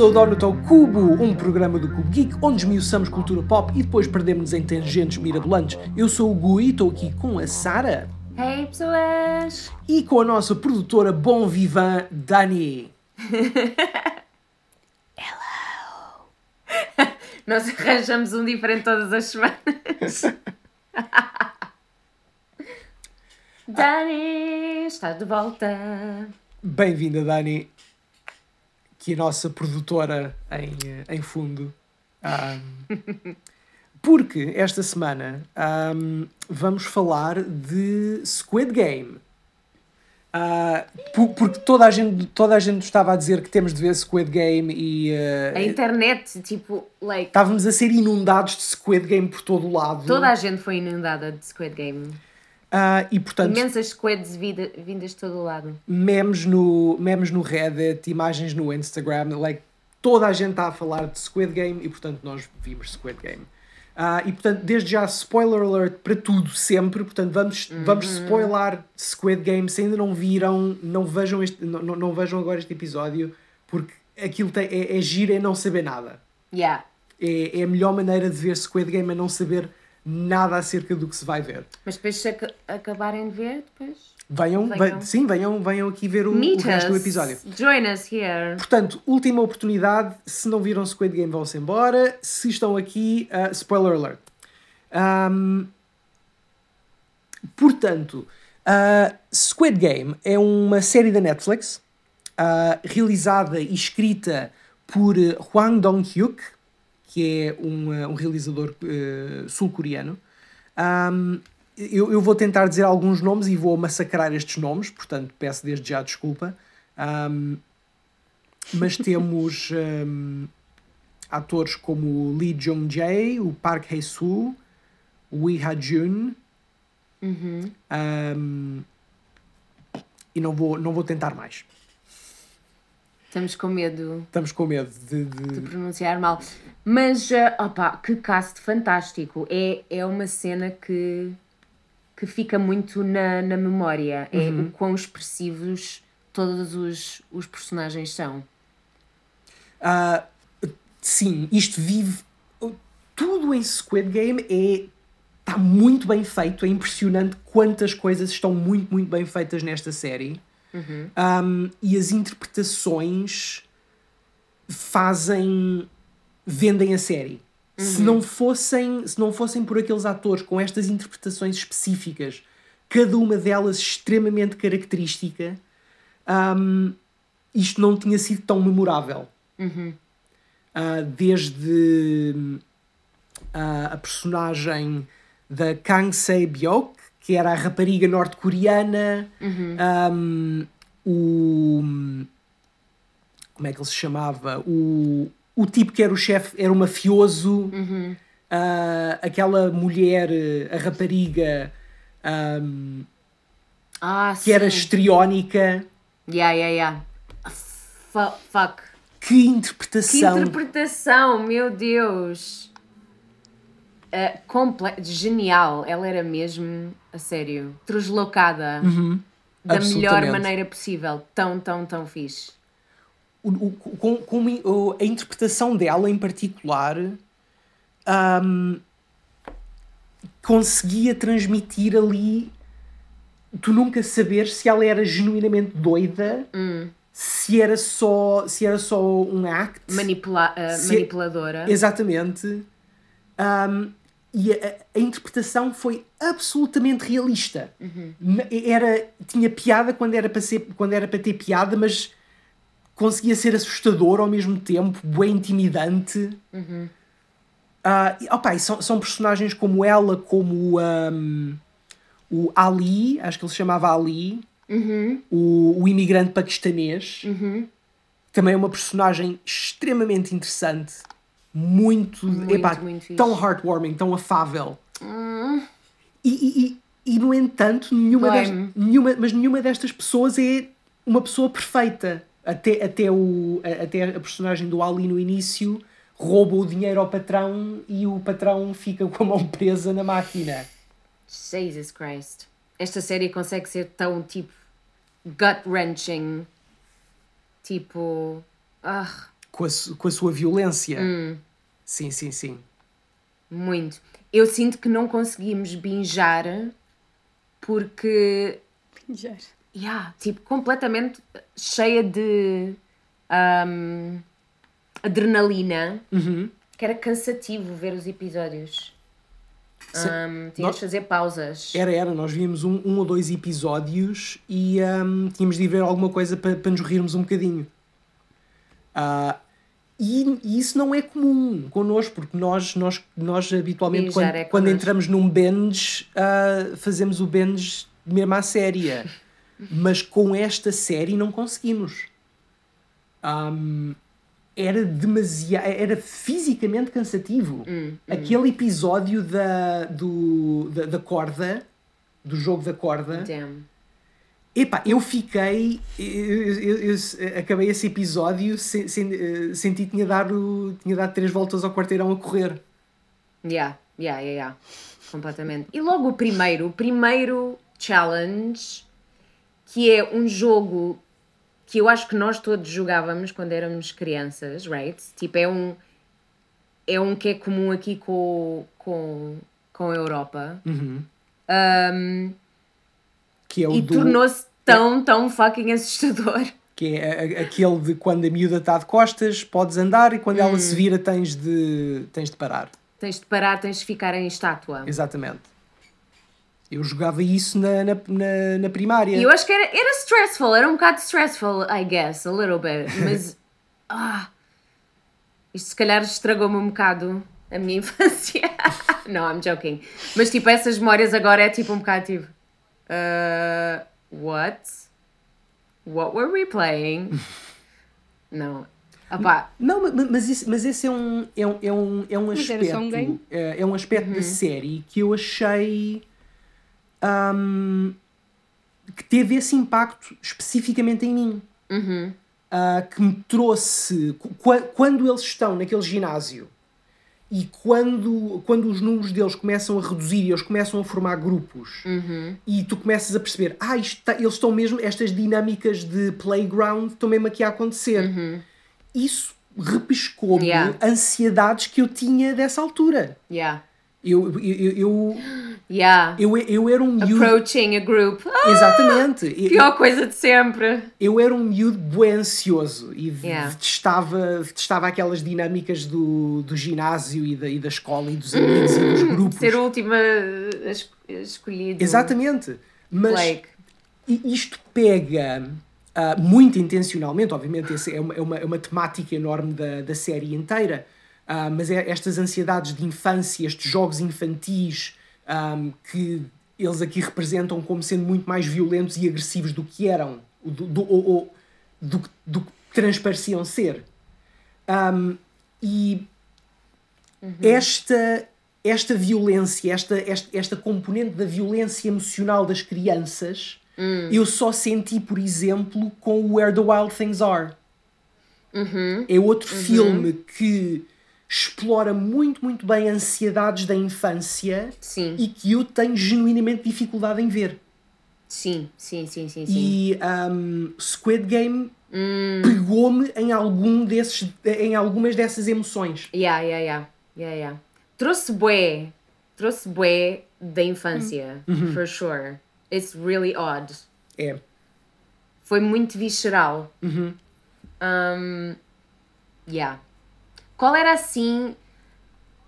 Ao Donut ao Cubo, um programa do Cubo Geek onde esmiuçamos cultura pop e depois perdemos-nos em tangentes mirabolantes. Eu sou o Gui e estou aqui com a Sara Hey pessoas! e com a nossa produtora Bom Vivan, Dani. Nós arranjamos um diferente todas as semanas. Dani, estás de volta. Bem-vinda, Dani, que a nossa produtora em, eh, em fundo. Ahm, porque esta semana ahm, vamos falar de Squid Game. Por- porque toda a, gente, toda a gente estava a dizer que temos de ver Squid Game e eh, A internet, tipo, like, estávamos a ser inundados de Squid Game por todo o lado. toda a gente foi inundada de Squid Game. Ah, e portanto, Imensas squids vida- vindas de todo o lado. memes no, memes no Reddit, imagens no Instagram, like, toda a gente está a falar de Squid Game e portanto nós vimos Squid Game. Ah, e portanto, desde já, spoiler alert para tudo, sempre. Portanto, vamos, vamos spoiler Squid Game. Se ainda não viram, não vejam, este, não, não, não vejam agora este episódio, porque aquilo tem, é, é giro, é não saber nada. Yeah. É, é a melhor maneira de ver Squid Game, é não saber nada acerca do que se vai ver. Mas depois se ac- acabarem de ver, depois... Venham, Venham. ve- sim, venham, venham aqui ver o, o resto do episódio. Join us here. Portanto, última oportunidade. Se não viram Squid Game, vão-se embora. Se estão aqui, uh, spoiler alert. Um, portanto, uh, Squid Game é uma série da Netflix uh, realizada e escrita por Hwang Dong-hyuk, que é um, uh, um realizador uh, sul-coreano. Um, eu, eu vou tentar dizer alguns nomes e vou massacrar estes nomes, portanto peço desde já desculpa. Um, mas temos atores como Lee Jong-jae, o Park Hae-soo, o Lee Ha-jun, um, e não vou, não vou tentar mais. Estamos com medo Estamos com medo de... de- de pronunciar mal. Mas, eh, opa, que cast fantástico. É, é uma cena que, que fica muito na, na memória. É o quão expressivos todos os, os personagens são. Ah, sim, isto vive. Tudo em Squid Game é. Está muito bem feito, é impressionante quantas coisas estão muito, muito bem feitas nesta série. Um, e as interpretações fazem. vendem a série. Se não fossem se não fossem por aqueles atores com estas interpretações específicas, cada uma delas extremamente característica, um, isto não tinha sido tão memorável. Ah, desde ah, a personagem da Kang Se-byok, que era a rapariga norte-coreana, um, o... como é que ele se chamava? O, o tipo que era o chefe, era o mafioso, ah, aquela mulher, a rapariga, um, Ah, que era sim. histriónica. Yeah, yeah, yeah. Fu- fuck. Que Que interpretação! interpretação, meu Deus! Uh, comple- Genial, ela era mesmo, a sério, deslocada da melhor maneira possível. Tão, tão, tão fixe. o, o- com, com a interpretação dela em particular ahm, conseguia transmitir ali tu nunca saber se ela era genuinamente doida se era só se era só um act Manipula uh, manipuladora. exatamente Ahm, e a, a interpretação foi absolutamente realista. N- era tinha piada quando era para ser quando era para ter piada mas conseguia ser assustador ao mesmo tempo, bem intimidante. Ah, e, opa, e são, são personagens como ela, como um, o Ali, acho que ele se chamava Ali, o, o imigrante paquistanês, também é uma personagem extremamente interessante, muito, Muito, epá, muito tão heartwarming, tão afável. E, e, e, e, no entanto, nenhuma, Dói-me. dest- nenhuma, mas nenhuma destas pessoas é uma pessoa perfeita. Até, até, o, a- até a personagem do Ali no início rouba o dinheiro ao patrão e o patrão fica com a mão presa na máquina. Jesus Christ. Esta série consegue ser tão tipo gut wrenching. Tipo, Ah, com, a, com a sua violência. Hum. Sim, sim, sim. muito. Eu sinto que não conseguimos binjar porque Já. Yeah, tipo, completamente cheia de ahm, adrenalina, Uhum. que era cansativo ver os episódios. Tinhas Nós- de fazer pausas. Era, era. Nós víamos um, um ou dois episódios e hum, tínhamos de ir ver alguma coisa para para nos rirmos um bocadinho. Ah, e, e isso não é comum connosco, porque nós, nós, nós habitualmente, quando, é quando entramos num binge, ah, fazemos o binge mesmo à séria. Mas com esta série não conseguimos. Hum, era demasiado. Era fisicamente cansativo. Hum, Aquele episódio da, do, da, da corda, do jogo da corda. Damn. Epá, eu fiquei. Eu, eu- eu acabei esse episódio, se, se- senti que tinha dado, tinha dado três voltas ao quarteirão a correr. Yeah, yeah, yeah, yeah. Completamente. E logo o primeiro, o primeiro challenge, que é um jogo que eu acho que nós todos jogávamos quando éramos crianças, right? Tipo, é um, é um que é comum aqui com, com, com a Europa. Um, Que é o e do, tornou-se tão, tão fucking assustador. que é aquele de quando a miúda está de costas, podes andar e quando ela Hum. se vira tens de, tens de parar. Tens de parar, tens de ficar em estátua. Exatamente. Eu jogava isso na, na, na, na primária. E eu acho que era, era stressful, era um bocado stressful, I guess, a little bit. Mas, ah, isto se calhar estragou-me um bocado a minha infância. não, I'm joking. Mas tipo, essas memórias agora é tipo um bocado tipo, uh, what? What were we playing? não. Opá, Não, ma- ma- mas, isso, mas esse é um, é um, é um, é um aspecto. um. É, é um aspecto Uhum. da série que eu achei. hum, que teve esse impacto especificamente em mim. Uhum. Ah, que me trouxe. qu- qua- Quando eles estão naquele ginásio e quando, quando os números deles começam a reduzir e eles começam a formar grupos Uhum. e tu começas a perceber, ah, isto tá- eles estão mesmo, estas dinâmicas de playground estão mesmo aqui a acontecer. Isso repescou-me Uhum. Yeah. ansiedades que eu tinha dessa altura. yeah, Eu, eu, eu, eu, yeah. eu, eu era um miúdo. Approaching a group. Ah, Exatamente. Eu, pior coisa de sempre. eu era um miúdo bué ansioso e Yeah. detestava, detestava aquelas dinâmicas do, do ginásio e da, e da escola e dos amigos e dos grupos. Ser a- a es- a escolhido. Exatamente. Mas Like, isto pega ah, muito intencionalmente, obviamente, essa é uma, é uma, é uma temática enorme da, da série inteira, ah, mas é estas ansiedades de infância, estes jogos infantis ahm, que eles aqui representam como sendo muito mais violentos e agressivos do que eram, do, do, ou- ou do, que- do que transpareciam ser. Ahm, e esta, esta violência, esta, esta, esta componente da violência emocional das crianças, eu só senti, por exemplo, com Where the Wild Things Are. É outro filme que explora muito, muito bem ansiedades da infância sim, e que eu tenho genuinamente dificuldade em ver. sim, sim, sim, sim, sim. E um, Squid Game pegou-me em algum desses, em algumas dessas emoções. Yeah, yeah, yeah, yeah, yeah. Trouxe bué, trouxe bué da infância, for sure. It's really odd. É. Foi muito visceral. Um, yeah. Qual era assim,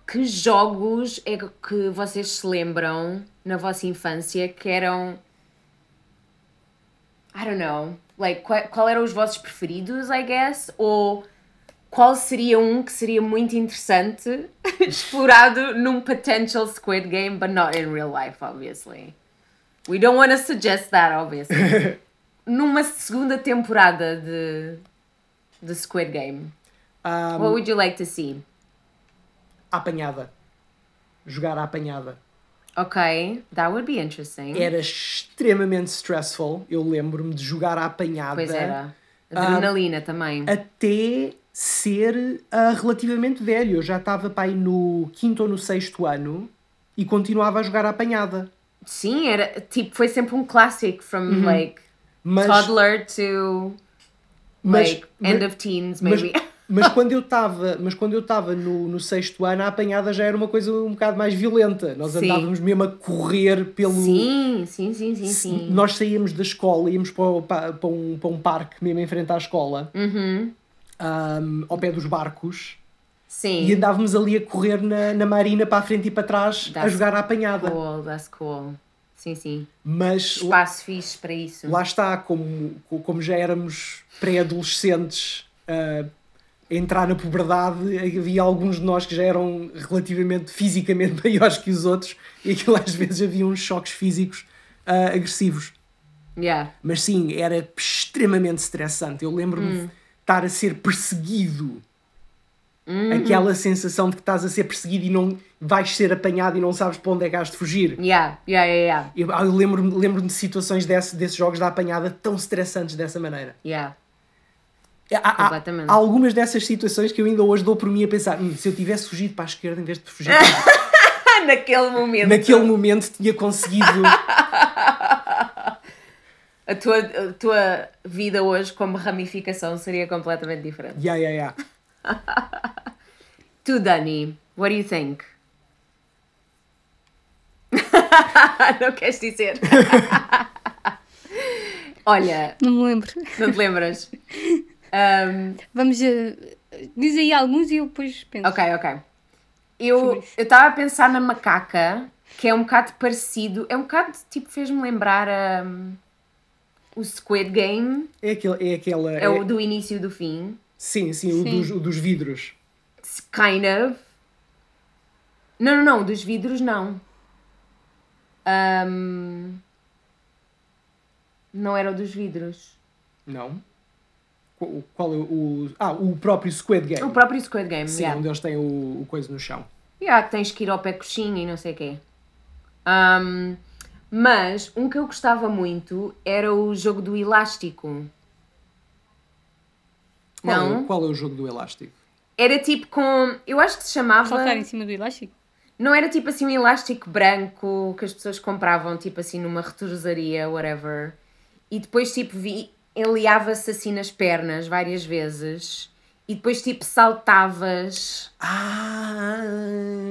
que jogos é que vocês se lembram na vossa infância que eram I don't know, like qual, qual eram os vossos preferidos, I guess, ou qual seria um que seria muito interessante explorado num potential Squid Game, but not in real life, obviously. We don't want to suggest that, obviously. Numa segunda temporada de, de Squid Game, Um, what would you like to see? apanhada. Jogar à apanhada. Ok, that would be interesting. Era extremamente stressful. Eu lembro-me de jogar à apanhada. Pois era. Adrenalina também. Até ser ah, relativamente velho. Eu já estava aí no quinto ou no sexto ano e continuava a jogar à apanhada. Sim, era tipo, foi sempre um clássico from like Mas toddler to Mas- like, end mas- of teens, maybe. mas quando eu estava, mas quando eu estava no, no sexto ano, a apanhada já era uma coisa um bocado mais violenta. Nós Sim. andávamos mesmo a correr pelo. sim, sim, sim, sim, sim. Nós saíamos da escola, íamos para, para, para um, para um parque mesmo em frente à escola, Uhum. ahm, ao pé dos barcos, Sim. e andávamos ali a correr na, na marina para a frente e para trás a That's jogar à apanhada. Cool, that's cool. Sim, sim. Mas lá, Espaço fixe para isso. lá está, como, como já éramos pré-adolescentes a entrar na puberdade, havia alguns de nós que já eram relativamente fisicamente maiores que os outros, e aquilo às vezes havia uns choques físicos ah, agressivos. Yeah. Mas sim, era extremamente estressante. Eu lembro-me de estar a ser perseguido. Aquela sensação de que estás a ser perseguido e não vais ser apanhado e não sabes para onde é que has de fugir. Yeah, yeah, yeah, yeah. Eu, ah, eu lembro-me lembro de situações desse, desses jogos da apanhada tão estressantes dessa maneira. Yeah. Há, há- há algumas dessas situações que eu ainda hoje dou por mim a pensar: "Hum, se eu tivesse fugido para a esquerda em vez de fugir para a Naquele momento. naquele momento tinha conseguido. A tua, a tua vida hoje como ramificação seria completamente diferente. yeah, yeah, yeah. Tu, Dani, what do you think? não queres dizer? Olha, Não me lembro. não te lembras? Um, Vamos. eh, diz aí alguns e eu depois penso. ok, ok. Eu estava a pensar na macaca, que é um bocado parecido, é um bocado tipo, fez-me lembrar um, o Squid Game, É, aquele, é aquela. é o do início e do fim. Sim, sim, o Sim. dos, o dos vidros. Kind of. Não, não, não, dos vidros não. Um, não era o dos vidros. Não. Qual, é o. Ah, o próprio Squid Game. O próprio Squid Game, Sim, yeah. onde eles têm o, o coisa no chão. Yeah, que tens que ir ao pé coxinha e não sei o quê. Um, mas um que eu gostava muito era o jogo do elástico. Qual, Não? É, qual é o jogo do elástico? Era tipo com. Eu acho que se chamava. Saltar em cima do elástico? Não era tipo assim um elástico branco que as pessoas compravam tipo assim numa retrosaria, whatever. E depois tipo vi, enliava-se assim nas pernas várias vezes. E depois tipo saltavas Ah!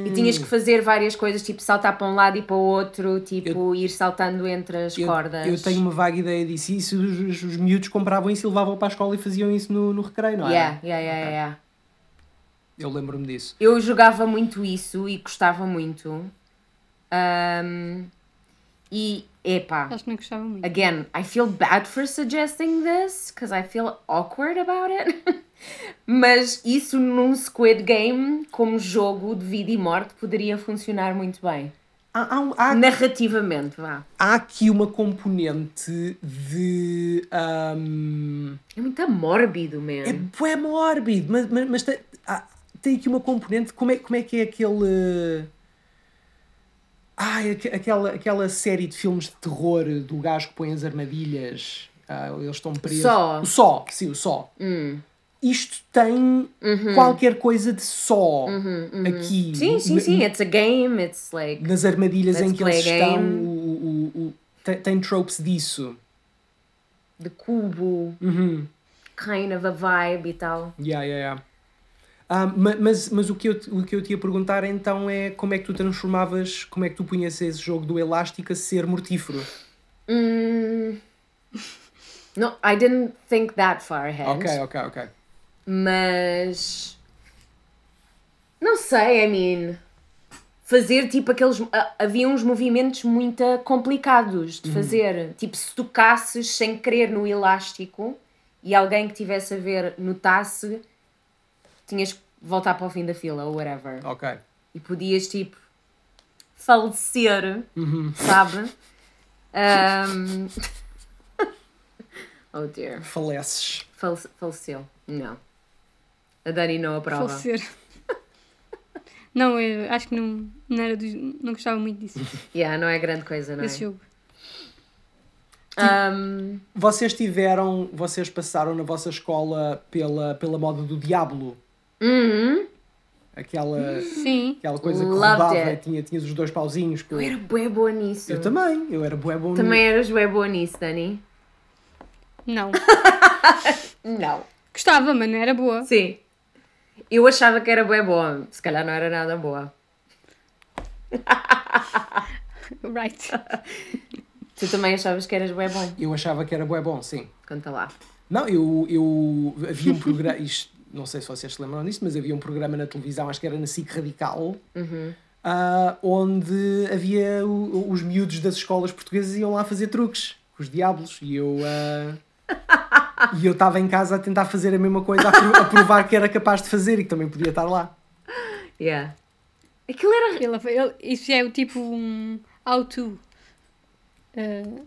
e tinhas que fazer várias coisas, tipo saltar para um lado e para o outro, tipo ir saltando entre as eu, cordas. eu tenho uma vaga ideia disso. Isso os, os, os miúdos compravam isso e levavam para a escola e faziam isso no, no recreio, não é? Yeah, yeah, yeah, yeah. Eu lembro-me disso. Eu jogava muito isso e gostava muito. Ahm, e epá. Acho que não gostava muito. Again, I feel bad for suggesting this because I feel awkward about it. Mas isso num Squid Game, como jogo de vida e morte, poderia funcionar muito bem. Há, há, um- há, Narrativamente, vá. há aqui uma componente de. ahm, É muito mórbido, man. é bué mórbido, mas, mas, mas tem, há- tem aqui uma componente. Como é, como é que é aquele. Ai, aque- aquela, aquela série de filmes de terror do gajo que põe as armadilhas. ah, eles estão presos. Só. O só, sim, o só. Hum. Isto tem qualquer coisa de só aqui. Uhum, Sim, sim, na- sim. It's a game. It's like. Nas armadilhas em que eles estão, o, o, o- tem, tem tropes disso. de cubo, Uhum. kind of a vibe e tal. Yeah, yeah, yeah. Ah, ma- mas mas o, que eu, te- o que eu te ia perguntar então é como é que tu transformavas, como é que tu punhas esse jogo do elástico a ser mortífero? Hum, no, I didn't think that far ahead. Ok, ok, ok. Mas. Não sei, I mean. Fazer tipo aqueles. ah, Havia uns movimentos muito complicados de fazer. Tipo, se tocasses sem querer no elástico e alguém que tivesse a ver notasse, tinhas que voltar para o fim da fila ou whatever. Ok. E podias tipo. falecer, sabe? Um... oh dear. Faleces. Falece- faleceu. Não. A Dani não aprova. Falecer. Não, eu acho que não, não, era dos, não gostava muito disso, Yeah, não é grande coisa, não é? desse jogo. Um, Vocês tiveram, vocês passaram na vossa escola pela, pela moda do Diablo? Uhum. Aquela, Sim, aquela coisa que Loved rodava it. e tinha, tinhas os dois pauzinhos. Que eu, Eu era bué boa nisso. eu também, eu era bué bom Também eras bué boa nisso, Dani. não. Não. Gostava, mas não era boa. Sim. Eu achava que era bem boa. Se calhar não era nada boa. Right. Tu também achavas que eras bem bom. Eu achava que era bué bom, sim. Conta lá. Não, eu, eu havia um programa, isto, não sei se vocês se lembram disto, mas havia um programa na televisão, acho que era na SIC Radical, ah, onde havia o- os miúdos das escolas portuguesas iam lá fazer truques os diabos e eu ah, e eu estava em casa a tentar fazer a mesma coisa, a, pro- a provar que era capaz de fazer e que também podia estar lá. Yeah. Aquilo era. Ele, ele, isso é o tipo um how-to uh,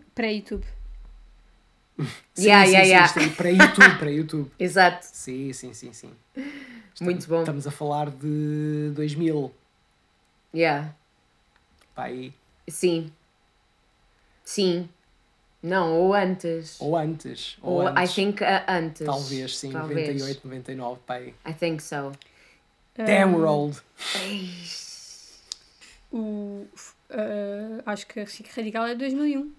pré-YouTube. Yeah, yeah, yeah. isto aí, para YouTube, para YouTube. Exato. Sim, sim, sim, sim. Muito bom. Estamos a falar de 2000, Yeah. pá, aí, Sim. Sim. Não, ou antes. ou antes, ou, Ou I antes. think uh, antes. Talvez, sim, Talvez. 98, 99, pai. I think so. Damn, we're old. O, uh, acho que a Chique Radical é de 2001.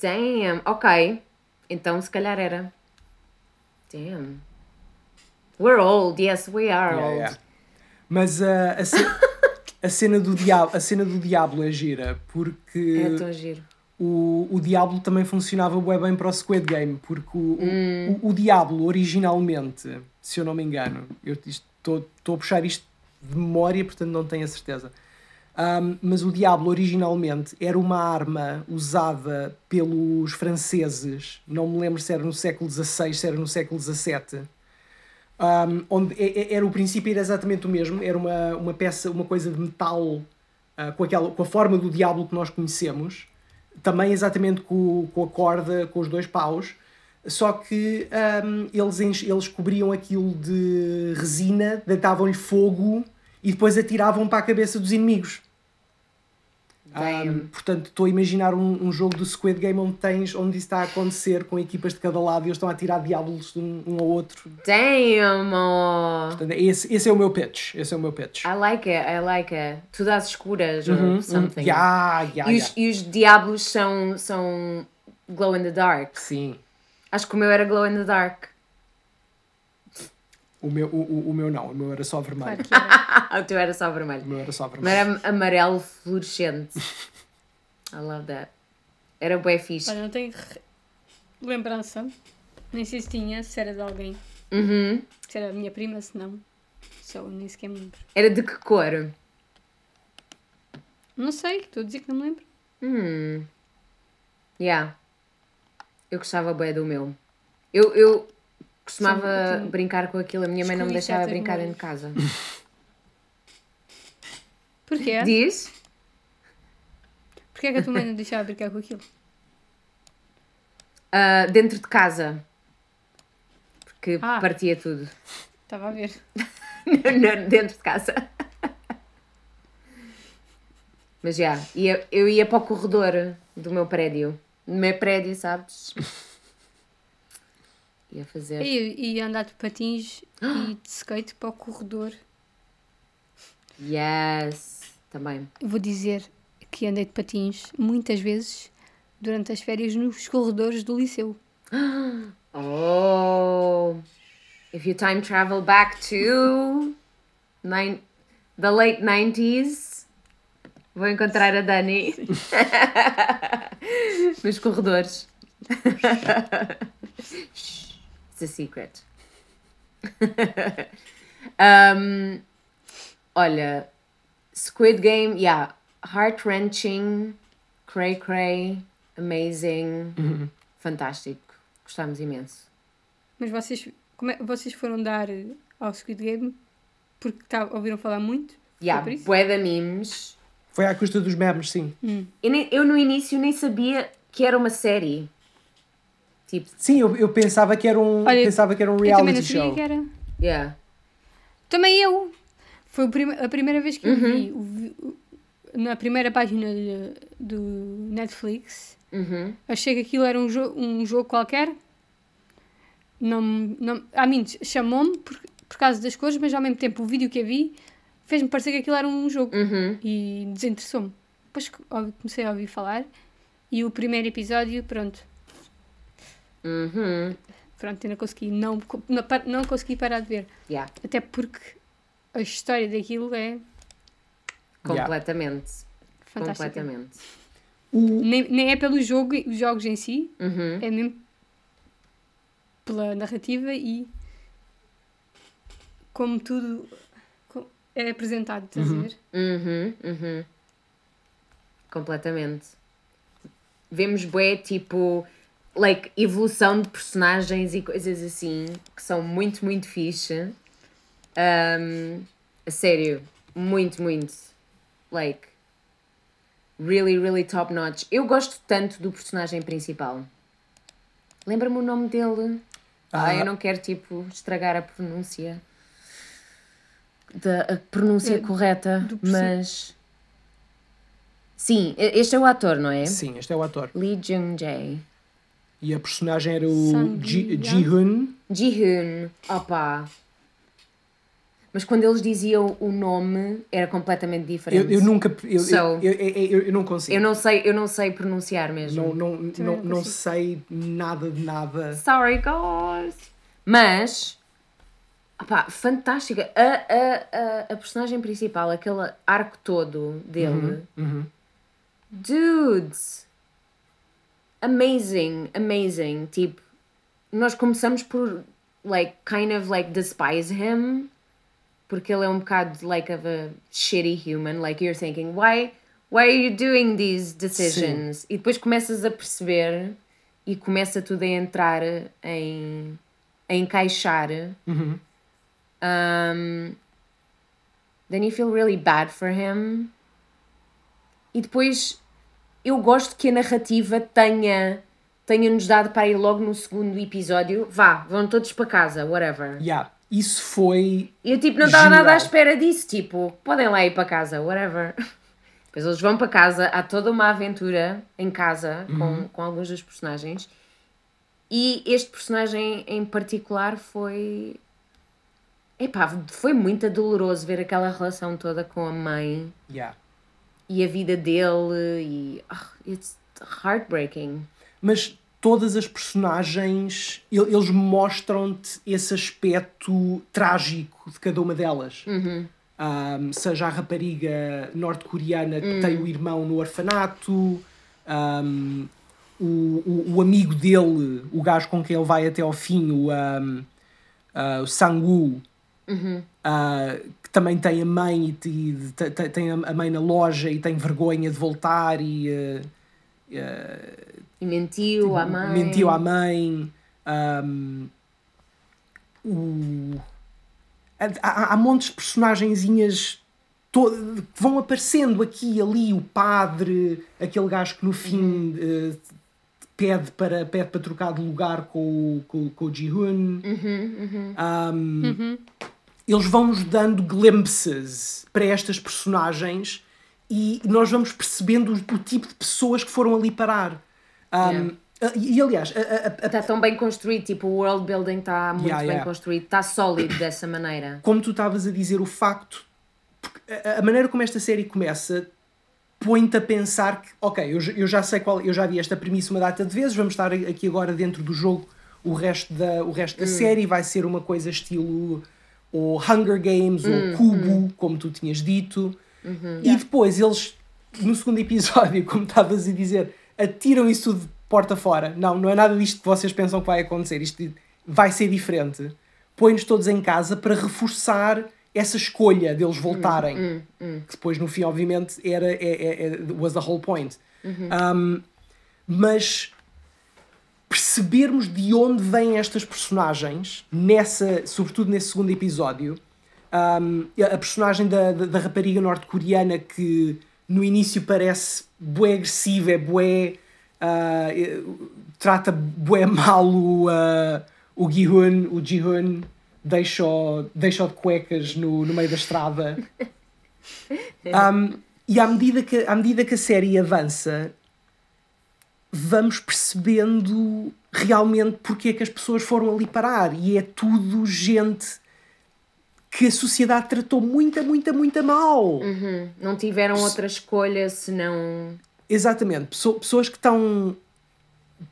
Damn. Ok. Então se calhar era. Damn. We're old. Yes, we are Yeah, old. yeah. Mas ah, a, ce- a cena do diabo, a cena do diabo é gira, porque É tão giro. o, o Diablo também funcionava bué bem para o Squid Game, porque o, o, o Diablo originalmente, se eu não me engano, eu estou a puxar isto de memória, portanto não tenho a certeza. Ahm, mas o Diablo originalmente era uma arma usada pelos franceses, não me lembro se era no século XVI, se era no século XVII. Um, onde era o princípio era exatamente o mesmo, era uma, uma peça, uma coisa de metal ah, com, aquela, com a forma do diabo que nós conhecemos, também exatamente com, com a corda, com os dois paus, só que um, eles, eles cobriam aquilo de resina, deitavam-lhe fogo e depois atiravam para a cabeça dos inimigos. Um, portanto, estou a imaginar um, um jogo do Squid Game onde tens, onde isso está a acontecer com equipas de cada lado e eles estão a tirar diabos de um, um ao outro. Damn. Portanto, esse, esse é o meu pitch. Esse é o meu pitch. I like it. I like it. Tudo às escuras or something. Yeah, yeah, E os, yeah. e os diabos são, são glow in the dark. Sim. Acho que o meu era glow in the dark. O meu, o, o, o meu não, o meu era só vermelho. Claro que era. o teu era só vermelho. O meu era só Mas vermelho. era amarelo fluorescente. I love that. Era bué fixe. Olha, não tenho re- lembrança. Nem sei se tinha, se era de alguém. Uhum. Se era a minha prima, se não. Só nem sequer me lembro. Era de que cor? Não sei, estou a dizer que não me lembro. Hum. Yeah. Eu gostava bué do meu. Eu, eu costumava tu- brincar com aquilo. A minha mãe não me deixava brincar dentro de casa. Porquê? Diz? Porquê é que a tua mãe não deixava brincar com aquilo? Ah, dentro de casa. Porque Ah. partia tudo. Estava a ver. Dentro de casa. Mas já, ia, eu ia para o corredor do meu prédio. No meu prédio, sabes? Ia fazer. E, e andar de patins e de skate para o corredor. Yes! Também. Vou dizer que andei de patins muitas vezes durante as férias nos corredores do liceu. Oh! If you time travel back to nine, the late 90s, vou encontrar a Dani nos corredores. A secret. um, olha, Squid Game, yeah, heart wrenching, cray cray, amazing, fantástico. Gostámos imenso. Mas vocês, como é- vocês foram dar eh, ao Squid Game porque tá, ouviram falar muito? Yeah, bué de memes. Foi à custa dos memes, sim. Eu, nem- eu no início nem sabia que era uma série. Tipo, Sim, eu, eu pensava que era um, Olha, pensava que era um eu reality sabia show. que era. yeah. Também eu. Foi a primeira vez que eu Uhum. vi, o o- na primeira página do Netflix. Uhum. Achei que aquilo era um, jo um jogo qualquer. Não, não, a mim chamou-me por, por causa das cores, mas ao mesmo tempo o vídeo que eu vi fez-me parecer que aquilo era um jogo Uhum. e desinteressou-me. Depois comecei a ouvir falar e o primeiro episódio, pronto, Uhum. pronto, eu não consegui, não, não, não consegui parar de ver. Yeah. Até porque a história daquilo é Completamente. fantástica. Completamente. Nem, nem é pelo jogo, os jogos em si, Uhum. é mesmo pela narrativa e como tudo é apresentado, estás a ver? Uhum, uhum. Completamente. Vemos bué, tipo, like, evolução de personagens e coisas assim, que são muito, muito fixe. Um, a sério, muito, muito. Like, really, really top notch. Eu gosto tanto do personagem principal. Lembra-me o nome dele? Ah, Ah. eu não quero, tipo, estragar a pronúncia. Da, a pronúncia Eh, correta, mas. Sim, este é o ator, não é? Sim, este é o ator. Lee Jung-jae. E a personagem era o? Ji-hoon. Ji-hoon, opa. Mas quando eles diziam o nome, era completamente Eu, diferente. eu nunca. Eu, So- eu, eu, eu, eu não consigo. Eu não sei, eu não sei pronunciar mesmo. Não, não, não, não não sei nada de nada. Sorry, guys. Mas, opá, fantástica. A, a, a, a personagem principal, aquele arco todo dele. Uhum. Dudes! Amazing, amazing. Tipo, nós começamos por, like, kind of, like, despise him. Porque ele é um bocado, like, of a shitty human. Like, you're thinking, why, why are you doing these decisions? E depois começas a perceber e começa tudo a entrar em... a encaixar. Uhum. Um, then you feel really bad for him. E depois eu gosto que a narrativa tenha tenha-nos dado para ir logo no segundo episódio. Vá, vão todos para casa, whatever. Yeah. Isso foi. Eu tipo, não estava nada à espera disso, tipo, podem lá ir para casa, whatever. Depois eles vão para casa, há toda uma aventura em casa com, com alguns dos personagens. E este personagem em particular foi. Epá, foi muito doloroso ver aquela relação toda com a mãe Yeah. E a vida dele e. ah, it's heartbreaking. Mas todas as personagens, el- eles mostram-te esse aspecto trágico de cada uma delas. Um, seja a rapariga norte-coreana que tem o irmão no orfanato, um, o, o, o amigo dele, o gajo com quem ele vai até ao fim, o, um, ah, o Sang-woo, ah, que também tem a mãe e, te- e te- te- tem a mãe na loja e tem vergonha de voltar e ah, E mentiu à mãe. Tipo, mentiu à mãe. um, o... há, há, montes de personagenzinhas to- que vão aparecendo aqui e ali. O padre, aquele gajo que no fim eh, pede, para, pede para trocar de lugar com, o- com, com o Ji-hoon. Um, Eles vão-nos dando glimpses para estas personagens e nós vamos percebendo o, tipo de pessoas que foram ali parar. Um, e, e, aliás, a- a- a- Está tão bem construído, tipo, o world building está muito Yeah, bem yeah. construído, está sólido dessa maneira. como tu estavas a dizer, o facto. A, maneira como esta série começa põe-te a pensar que, ok, eu, já- eu já sei qual, eu já vi esta premissa uma data de vezes, vamos estar aqui agora dentro do jogo o resto da, o resto da série, vai ser uma coisa estilo ou Hunger Games ou Cubo, como tu tinhas dito. E depois eles, no segundo episódio, como estavas a dizer, atiram isso de porta fora. Não, não é nada disto que vocês pensam que vai acontecer. Isto vai ser diferente. Põe-nos todos em casa para reforçar essa escolha deles voltarem. Que depois, no fim, obviamente, era, é, é, é- was the whole point. Um, mas percebermos de onde vêm estas personagens, nessa, sobretudo nesse segundo episódio, um, a personagem da, da, da rapariga norte-coreana que no início parece bué agressiva, é bué. eh, trata bué mal o, ah, o Gi-hoon, o deixa-o deixa de cuecas no, no meio da estrada. Um, e à medida, que, à medida que a série avança, vamos percebendo realmente porque é que as pessoas foram ali parar. E é tudo gente que a sociedade tratou muita, muita, muita mal. Uhum. Não tiveram outra escolha senão. Exatamente. Pesso- pessoas que estão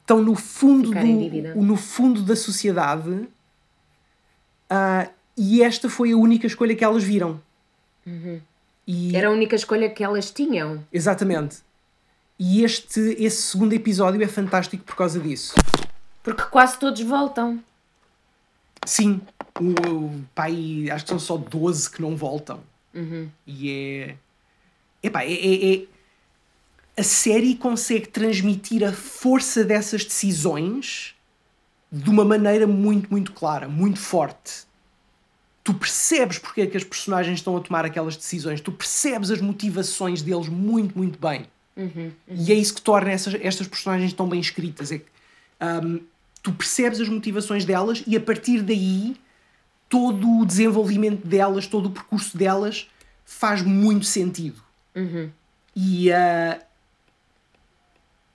estão no fundo, do, no fundo da sociedade ah, e esta foi a única escolha que elas viram. E, Era a única escolha que elas tinham. Exatamente. E este, esse segundo episódio é fantástico por causa disso. Porque quase todos voltam. Sim, o, o pai, acho que são só 12 que não voltam. E é. Epá, é, é, é. A série consegue transmitir a força dessas decisões de uma maneira muito, muito clara, muito forte. Tu percebes porque é que as personagens estão a tomar aquelas decisões, tu percebes as motivações deles muito, muito bem. E é isso que torna essas, estas personagens tão bem escritas. É que hum, tu percebes as motivações delas e a partir daí todo o desenvolvimento delas, todo o percurso delas faz muito sentido. E, ah,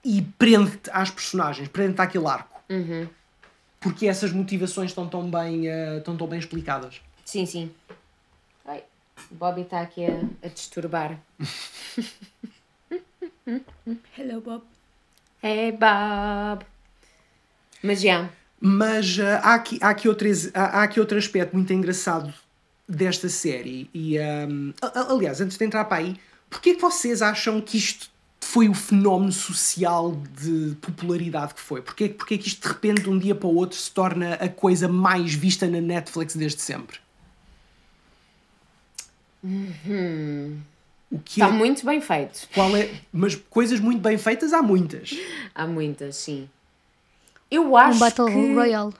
e prende-te às personagens, prende-te àquele arco. Porque essas motivações estão tão bem, ah, estão tão bem explicadas. Sim, sim. Ai, Bobby está aqui a, a disturbar. Hello, Bob. Hey, Bob. Mas já. Mas ah, há, aqui, há, aqui outro, há, há aqui outro aspecto muito engraçado desta série. E, a- a- aliás, antes de entrar para aí, porquê é que vocês acham que isto foi o fenómeno social de popularidade que foi? Porquê, porquê é que isto de repente, de um dia para o outro, se torna a coisa mais vista na Netflix desde sempre? O que Está é, muito bem feito. qual é, mas coisas muito bem feitas há muitas. Há muitas, sim. Eu acho Um Battle que... Royale.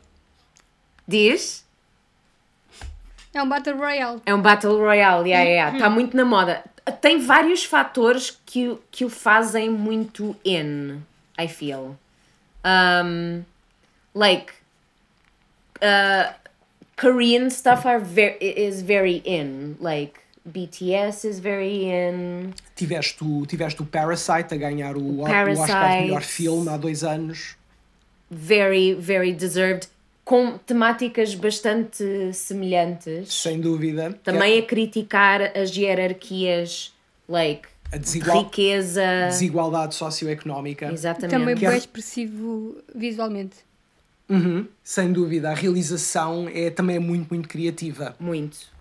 Diz? É um Battle Royale. É um Battle Royale, yeah, yeah. está muito na moda. Tem vários fatores que, o- que o fazem muito in, I feel. Um, like, uh, Korean stuff are ver is very in. Like, BTS is very in. Tiveste o, tiveste o Parasite a ganhar o, o Oscar de melhor Parasite. filme há dois anos. Very, very deserved. Com temáticas bastante semelhantes. Sem dúvida. Também a criticar as hierarquias, like, A de desigual- riqueza. desigualdade socioeconómica. Exatamente. Também é- bem expressivo visualmente. Uhum, sem dúvida. A realização é, também é muito, muito criativa. Muito.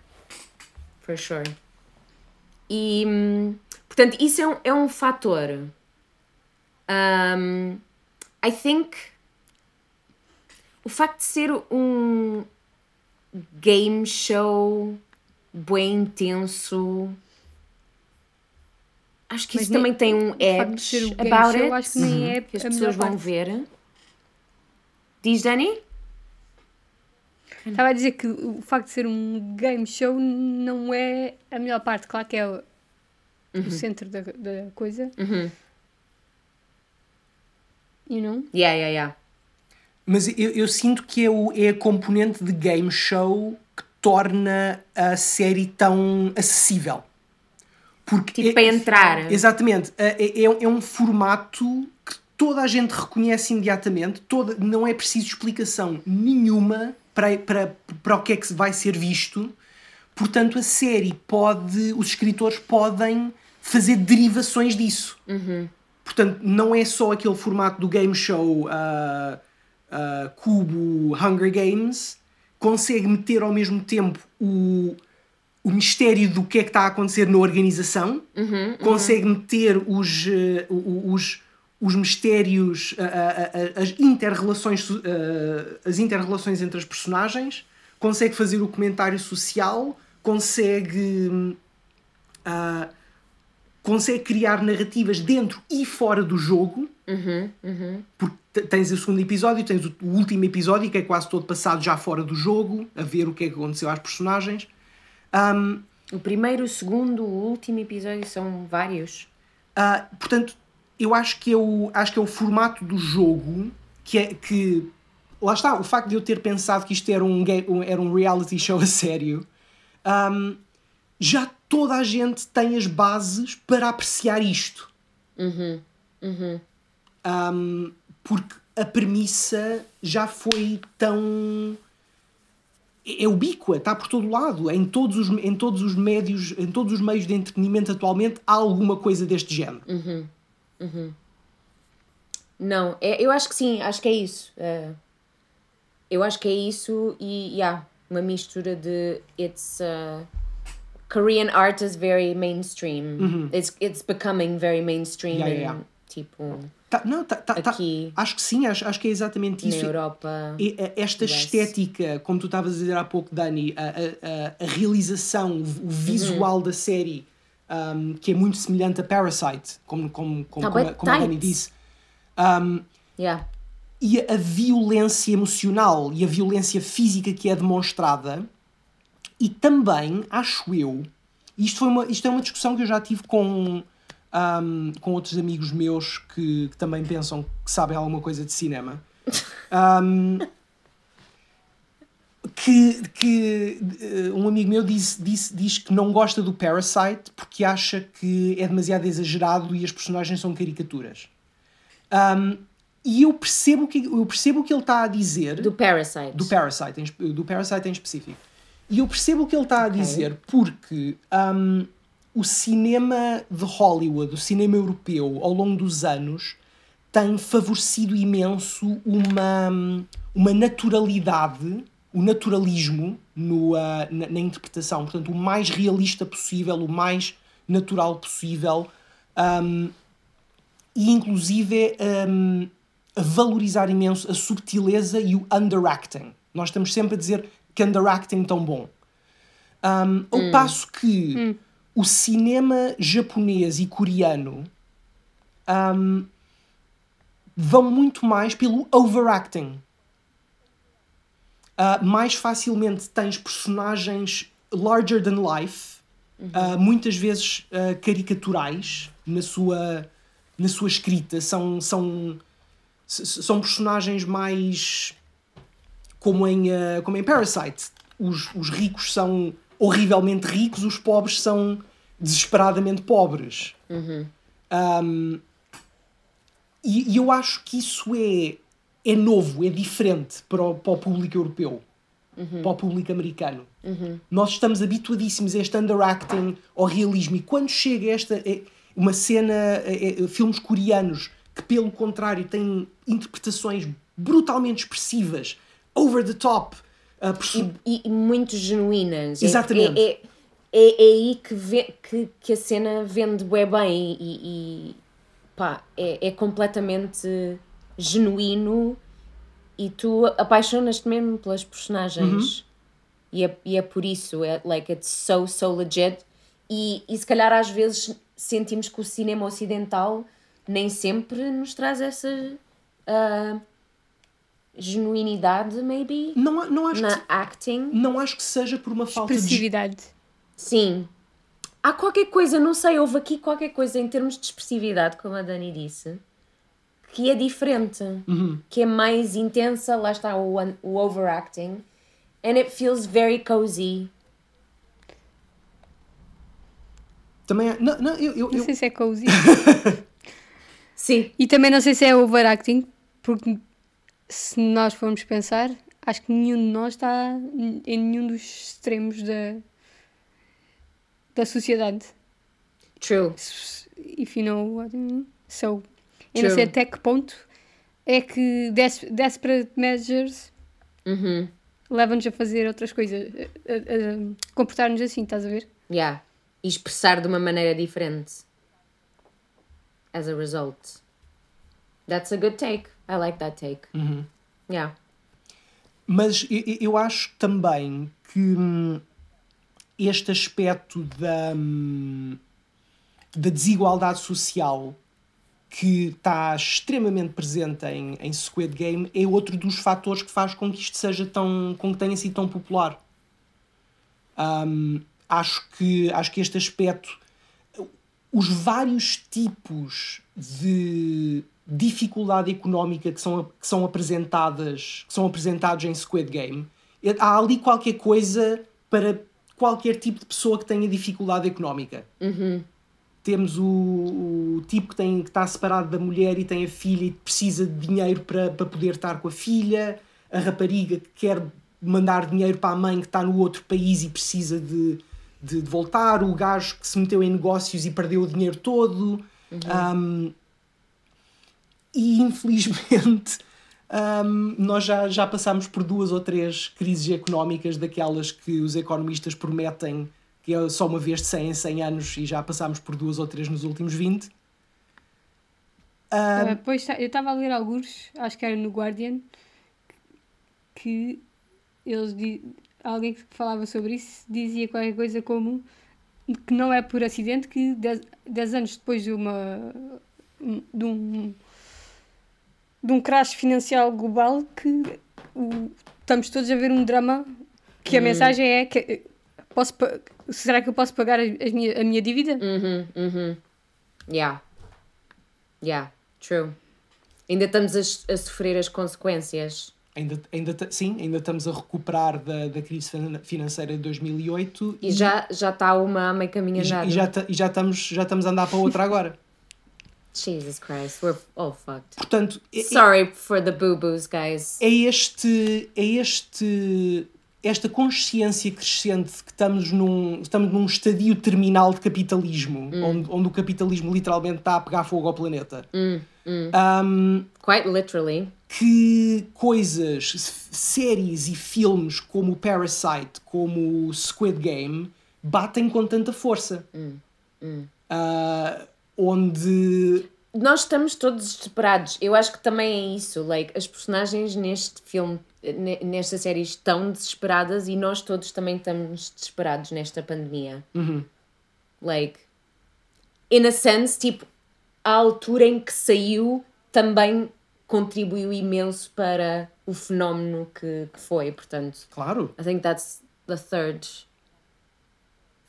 For sure. E, portanto, isso é um, é um fator. Um, I think o facto de ser um game show bem intenso. Acho que Mas isso nem- também tem um edge game about show, it. acho que nem é que as pessoas vão parte. ver. Diz Dani? Estava a dizer que o facto de ser um game show não é a melhor parte. Claro que é o, o centro da, da coisa. Uhum. You know? Yeah, yeah, yeah. Mas eu, eu sinto que é, o, é a componente de game show que torna a série tão acessível. Porque Tipo, é- para entrar. Exatamente. É, é, é um formato que toda a gente reconhece imediatamente, toda, não é preciso explicação nenhuma para, para, para o que é que vai ser visto. Portanto, a série pode, os escritores podem fazer derivações disso. Portanto, não é só aquele formato do game show ah, ah, Cubo Hunger Games, consegue meter ao mesmo tempo o, o mistério do que é que está a acontecer na organização, consegue meter os, o- os, os mistérios, a- a- a- as interrelações, as interrelações entre as personagens, consegue fazer o comentário social, consegue ah, consegue criar narrativas dentro e fora do jogo. Porque te- tens o segundo episódio, tens o, último episódio, que é quase todo passado já fora do jogo, a ver o que é que aconteceu às personagens. Um, O primeiro, o segundo, o último episódio são vários. ah, portanto, eu acho que, é o, acho que é o formato do jogo que é que. Lá está, o facto de eu ter pensado que isto era um, era um reality show a sério, um, já toda a gente tem as bases para apreciar isto. Um, porque a premissa já foi tão. É ubíqua, está por todo lado. Em todos, os, em todos os médios, em todos os meios de entretenimento atualmente há alguma coisa deste género. Não, é, eu acho que sim, acho que é isso. Uh, eu acho que é isso e, yeah, uma mistura de it's uh, Korean art is very mainstream. Uhum. It's, it's becoming very mainstream Yeah, and, yeah, yeah. tipo Tá, não, tá, tá, tá. Aqui. acho que sim, acho, acho que é exatamente na isso. Europa. E, Esta Yes. estética, como tu estavas a dizer há pouco, Dani, a, a- a- a realização, o Uhum. visual da série, um, que é muito semelhante a Parasite, como, como, como, Tá como, como a Dani disse. Um, Yeah. e a violência emocional e a violência física que é demonstrada, e também, acho eu, isto, foi uma, isto é uma discussão que eu já tive com, ahm, com outros amigos meus que, que também pensam que sabem alguma coisa de cinema. Ahm, que, que eh, um amigo meu disse, disse, diz que não gosta do Parasite porque acha que é demasiado exagerado e as personagens são caricaturas. Um, e eu percebo o que eu percebo o que ele está a dizer Do Parasite. do Parasite, em, do Parasite em específico. E eu percebo o que ele está a dizer porque um, o cinema de Hollywood, o cinema europeu, ao longo dos anos, tem favorecido imenso uma, uma naturalidade, o naturalismo no, ah, na, na interpretação. Portanto, o mais realista possível, o mais natural possível. um, e inclusive um, a valorizar imenso a subtileza e o underacting. Nós estamos sempre a dizer que underacting tão bom. Um, ao passo que o cinema japonês e coreano um, vão muito mais pelo overacting. Uh, mais facilmente tens personagens larger than life, uh, muitas vezes uh, caricaturais na sua, na sua escrita. São, são, são personagens mais como em, como em Parasite. Os, os ricos são horrivelmente ricos, os pobres são desesperadamente pobres. Um, e, e eu acho que isso é, é novo, é diferente para o, para o público europeu, para o público americano. Nós estamos habituadíssimos a este underacting, ao realismo, e quando chega esta é, uma cena, é, é, filmes coreanos que, pelo contrário, têm interpretações brutalmente expressivas, over the top, uh, perso- e, e muito genuínas. É- Exatamente. É, é, é, aí que, vê- que, que a cena vende bem e, e pá, é completamente genuíno e tu apaixonas-te mesmo pelas personagens. E, é, e é por isso, é like it's so, so legit. E, e se calhar às vezes sentimos que o cinema ocidental nem sempre nos traz essa ah, genuinidade, maybe, não, não, acho na que, acting. não acho que seja por uma falta de Expressividade. Sim. Há qualquer coisa, não sei, houve aqui qualquer coisa em termos de expressividade, como a Dani disse, que é diferente, que é mais intensa, lá está o, o overacting, and it feels very cozy. Também é- não, não, eu, eu, Não eu- sei se é cozy. Sim. e também não sei se é overacting, porque se nós formos pensar, acho que nenhum de nós está em nenhum dos extremos da, da sociedade. True. If you know what I mean. So, eu True. não sei até que ponto é que des- desperate measures Uhum. levam-nos a fazer outras coisas, a, a- a comportar-nos assim, estás a ver? Yeah. E expressar de uma maneira diferente. As a result. That's a good take. I like that take. Yeah. Mas eu, eu- eu acho também que hum, este aspecto da, hum, da desigualdade social que está extremamente presente em, em Squid Game é outro dos fatores que faz com que isto seja tão. com que tenha sido tão popular. Hum, acho, que, acho que este aspecto os vários tipos de dificuldade económica que são, que são apresentadas que são apresentados em Squid Game é- há ali qualquer coisa para qualquer tipo de pessoa que tenha dificuldade económica temos o, o tipo que, tem, que está separado da mulher e tem a filha e precisa de dinheiro para, para poder estar com a filha a rapariga que quer mandar dinheiro para a mãe que está no outro país e precisa de, de, de voltar, o gajo que se meteu em negócios e perdeu o dinheiro todo. Um, e infelizmente um, nós já, já passámos por duas ou três crises económicas daquelas que os economistas prometem que é só uma vez de 100 em 100 anos e já passámos por duas ou três nos últimos 20. Uh, pois, tá, eu estava a ler alguns, acho que era no Guardian, que eles alguém que falava sobre isso dizia qualquer coisa como que não é por acidente que 10 anos depois de uma de um de um crash financeiro global que o, estamos todos a ver um drama que a hum. mensagem é que posso será que eu posso pagar a, a minha, a minha dívida? Uhum, uhum. Yeah. Yeah, true. Ainda estamos a, a sofrer as consequências. Ainda, ainda, sim, ainda estamos a recuperar da, da crise financeira de 2008. E, e já, já está uma meio caminho andado. E, já, e já, estamos, já estamos a andar para outra agora. Jesus Christ, we're all fucked. Portanto, é, sorry é, for the boo-boos, guys. É este, é este, esta consciência crescente de que estamos num, estamos num estadio terminal de capitalismo, mm. onde, onde o capitalismo literalmente está a pegar fogo ao planeta. Mm, mm. Um, Quite literally. Que coisas, séries e filmes como Parasite, como Squid Game, batem com tanta força. Uh, onde nós estamos todos desesperados. Eu acho que também é isso. Like, as personagens neste filme, nesta série, estão desesperadas e nós todos também estamos desesperados nesta pandemia. Uhum. Like, in a sense, tipo, a altura em que saiu também contribuiu imenso para o fenómeno que, que foi. Portanto, claro. I think that's the third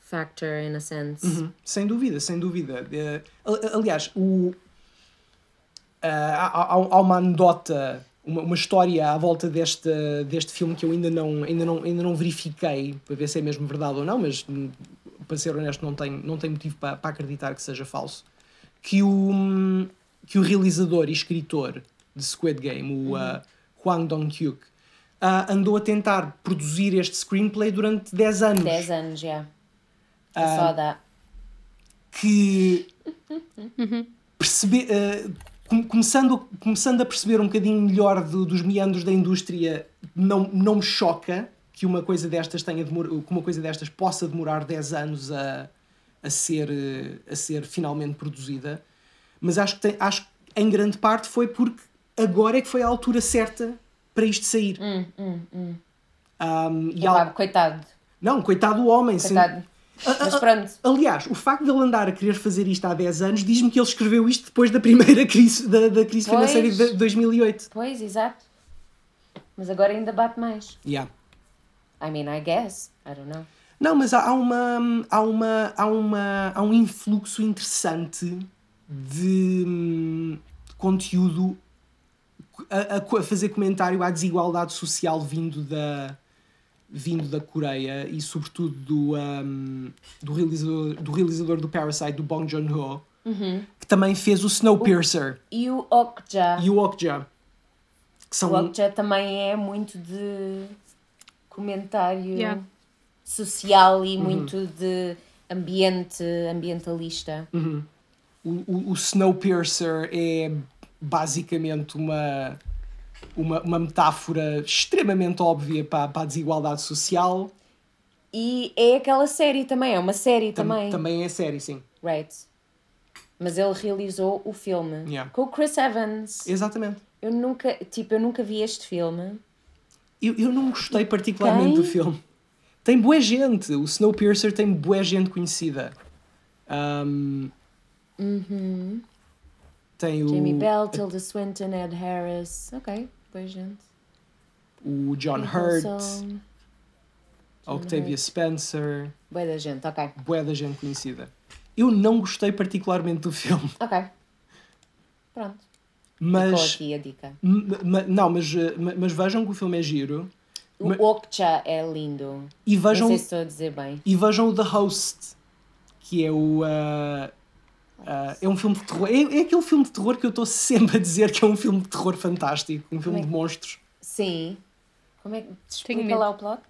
factor in a sense. Uhum. Sem dúvida, sem dúvida. Uh, aliás, o, uh, há, há, uma anedota, uma, uma história à volta deste, deste filme que eu ainda não, ainda, não, ainda não verifiquei para ver se é mesmo verdade ou não, mas hum, para ser honesto, não tenho, não tenho motivo para, para acreditar que seja falso. Que o, que o realizador e escritor de Squid Game, o uh, uhum. Hwang Dong-hyuk, uh, andou a tentar produzir este screenplay durante 10 anos. 10 anos, já. Yeah só dá. Que perceber, uh, começando, começando a perceber um bocadinho melhor do, dos meandros da indústria, não, não me choca que uma coisa destas tenha demor, que uma coisa destas possa demorar 10 anos a, a, ser, a ser finalmente produzida. Mas acho que, tem, acho que em grande parte foi porque agora é que foi a altura certa para isto sair. Hum, hum, hum. Um, e al... Coitado. Não, coitado do homem. Coitado. Mas pronto. Aliás, o facto de ele andar a querer fazer isto há 10 anos diz-me que ele escreveu isto depois da primeira crise, da, da crise pois, financeira de 2008. Pois, exato. Mas agora ainda bate mais. Yeah. I mean, I guess. I don't know. Não, mas há uma, há uma, há uma, há um influxo interessante de, de conteúdo a, a, fazer comentário à desigualdade social vindo da, vindo da Coreia e sobretudo do, um, do, realizador, do realizador do Parasite, do Bong Joon-ho, uhum. que também fez o Snowpiercer. E o Okja. E o Okja. Que são... O Okja também é muito de comentário yeah. social e uhum. muito de ambiente ambientalista. Uhum. O, o, o Snowpiercer é basicamente uma uma, uma metáfora extremamente óbvia para, para a desigualdade social. E é aquela série também, é uma série Tam, também. Também é série, sim. Right. Mas ele realizou o filme yeah. com o Chris Evans. Exatamente. Eu nunca, tipo, eu nunca vi este filme. Eu, eu não gostei particularmente Quem? do filme. Tem boa gente. O Snowpiercer tem boa gente conhecida. Um, uhum. Tem o. Jamie Bell, Tilda Swinton, Ed Harris. Ok, boa gente. O John Hurt. Octavia Hurt. Spencer. Boa da gente, ok. Boa da gente conhecida. Eu não gostei particularmente do filme. Ok. Pronto. Mas. Ficou aqui a dica. Não, mas, mas vejam que o filme é giro. O mas... Okja é lindo. E vejam, não sei se estou a dizer bem. E vejam o The Host, que é o. Uh, Uh, é um filme de terror. É, é, aquele filme de terror que eu estou sempre a dizer que é um filme de terror fantástico. Um filme é? de monstros. Sim. Como é que. Explica lá o plot.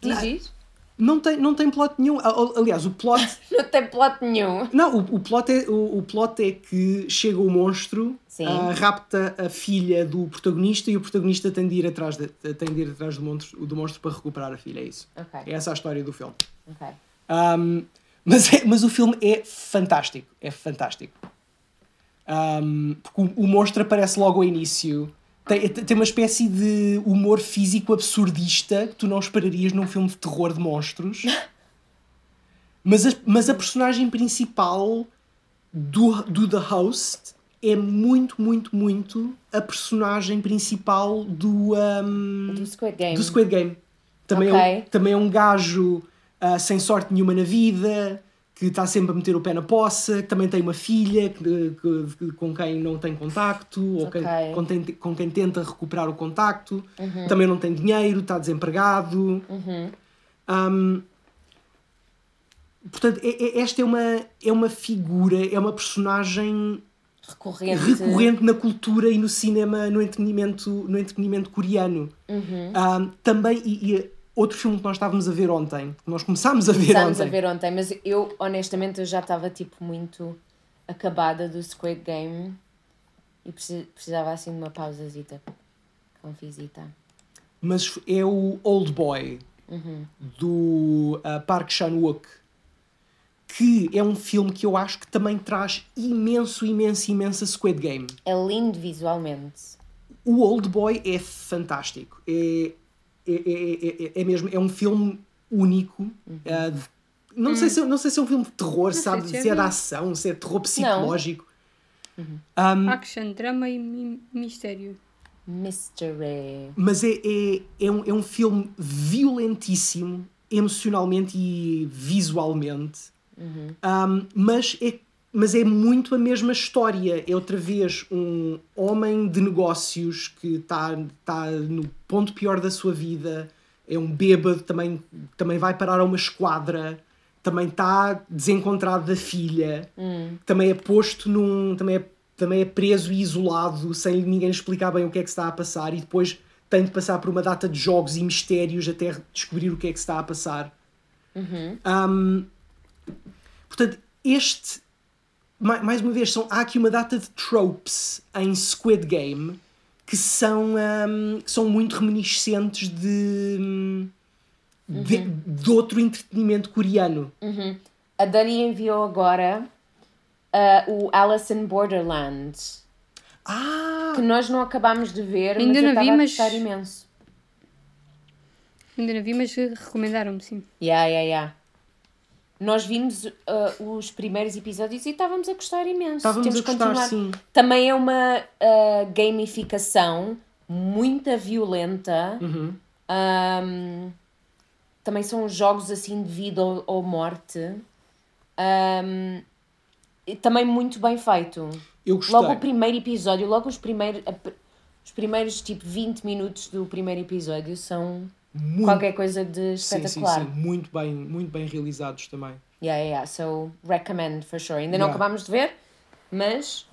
Diz, Não tem, não tem plot nenhum. Aliás, o plot. não tem plot nenhum. Não, o, o, plot, é, o, o plot é que chega o monstro, uh, rapta a filha do protagonista e o protagonista tem de ir atrás, de, tem de ir atrás do, monstro, do monstro para recuperar a filha. É isso. Okay. É essa a história do filme. Okay. Um, mas, é, mas o filme é fantástico. É fantástico. Um, porque o, o monstro aparece logo ao início tem, tem uma espécie de humor físico absurdista que tu não esperarias num filme de terror de monstros. mas, a, mas a personagem principal do, do The Host é muito, muito, muito a personagem principal do, um, do Squid Game. Do Squid Game. Também, okay. é, um, também é um gajo uh, sem sorte nenhuma na vida, que está sempre a meter o pé na poça, que também tem uma filha que, que, com quem não tem contacto, ou okay. quem, com, tem, com, quem tenta recuperar o contacto, uhum. também não tem dinheiro, está desempregado. Uhum. Um, portanto, é, é, esta é uma, é uma figura, é uma personagem recorrente. recorrente na cultura e no cinema, no entretenimento, no entretenimento coreano. Uhum. Um, também, e, e outro filme que nós estávamos a ver ontem, que nós começámos a ver começámos ontem. a ver ontem, mas eu honestamente eu já estava tipo muito acabada do Squid Game e precisava assim de uma pausazita com visita. Mas é o Old Boy uhum. do uh, Park Chan-wook que é um filme que eu acho que também traz imenso, imenso, imenso Squid Game. É lindo visualmente. O Old Boy é fantástico. É, é, é, é, é, mesmo, é um filme único. Uhum. Uh, de, não, hum. sei se, não sei se é um filme de terror, não sabe? Se, se é de ação, se é terror psicológico. Uhum. Um, Action, drama e mistério. Mystery. Mas é, é, é, um, é um filme violentíssimo, emocionalmente e visualmente. Uhum. Um, mas é mas é muito a mesma história. É outra vez um homem de negócios que está tá no ponto pior da sua vida, é um bêbado, também, também vai parar a uma esquadra, também está desencontrado da filha, hum. também é posto num. Também é, também é preso e isolado, sem ninguém explicar bem o que é que está a passar, e depois tem de passar por uma data de jogos e mistérios até descobrir o que é que está a passar. Uhum. Um, portanto, este mais uma vez, são, há aqui uma data de tropes em Squid Game que são, um, que são muito reminiscentes de, uhum. de, de, outro entretenimento coreano. Uhum. A Dani enviou agora uh, o Alice in Borderland. Ah! Que nós não acabámos de ver, Ainda mas não vi, mas... a imenso. Ainda não vi, mas recomendaram-me, sim. Yeah, yeah, yeah nós vimos uh, os primeiros episódios e estávamos a gostar imenso. Estávamos Temos a gostar, continuar. sim. Também é uma uh, gamificação muito violenta. Uhum. Um, também são jogos assim de vida ou, ou morte. Um, também muito bem feito. Eu gostei. Logo o primeiro episódio, logo os primeiros, os primeiros tipo 20 minutos do primeiro episódio são muito, qualquer coisa de espetacular. Sim, sim, sim. Muito bem, muito bem realizados também. Yeah, yeah, yeah. So, recommend for sure. Ainda não yeah. acabámos de ver, mas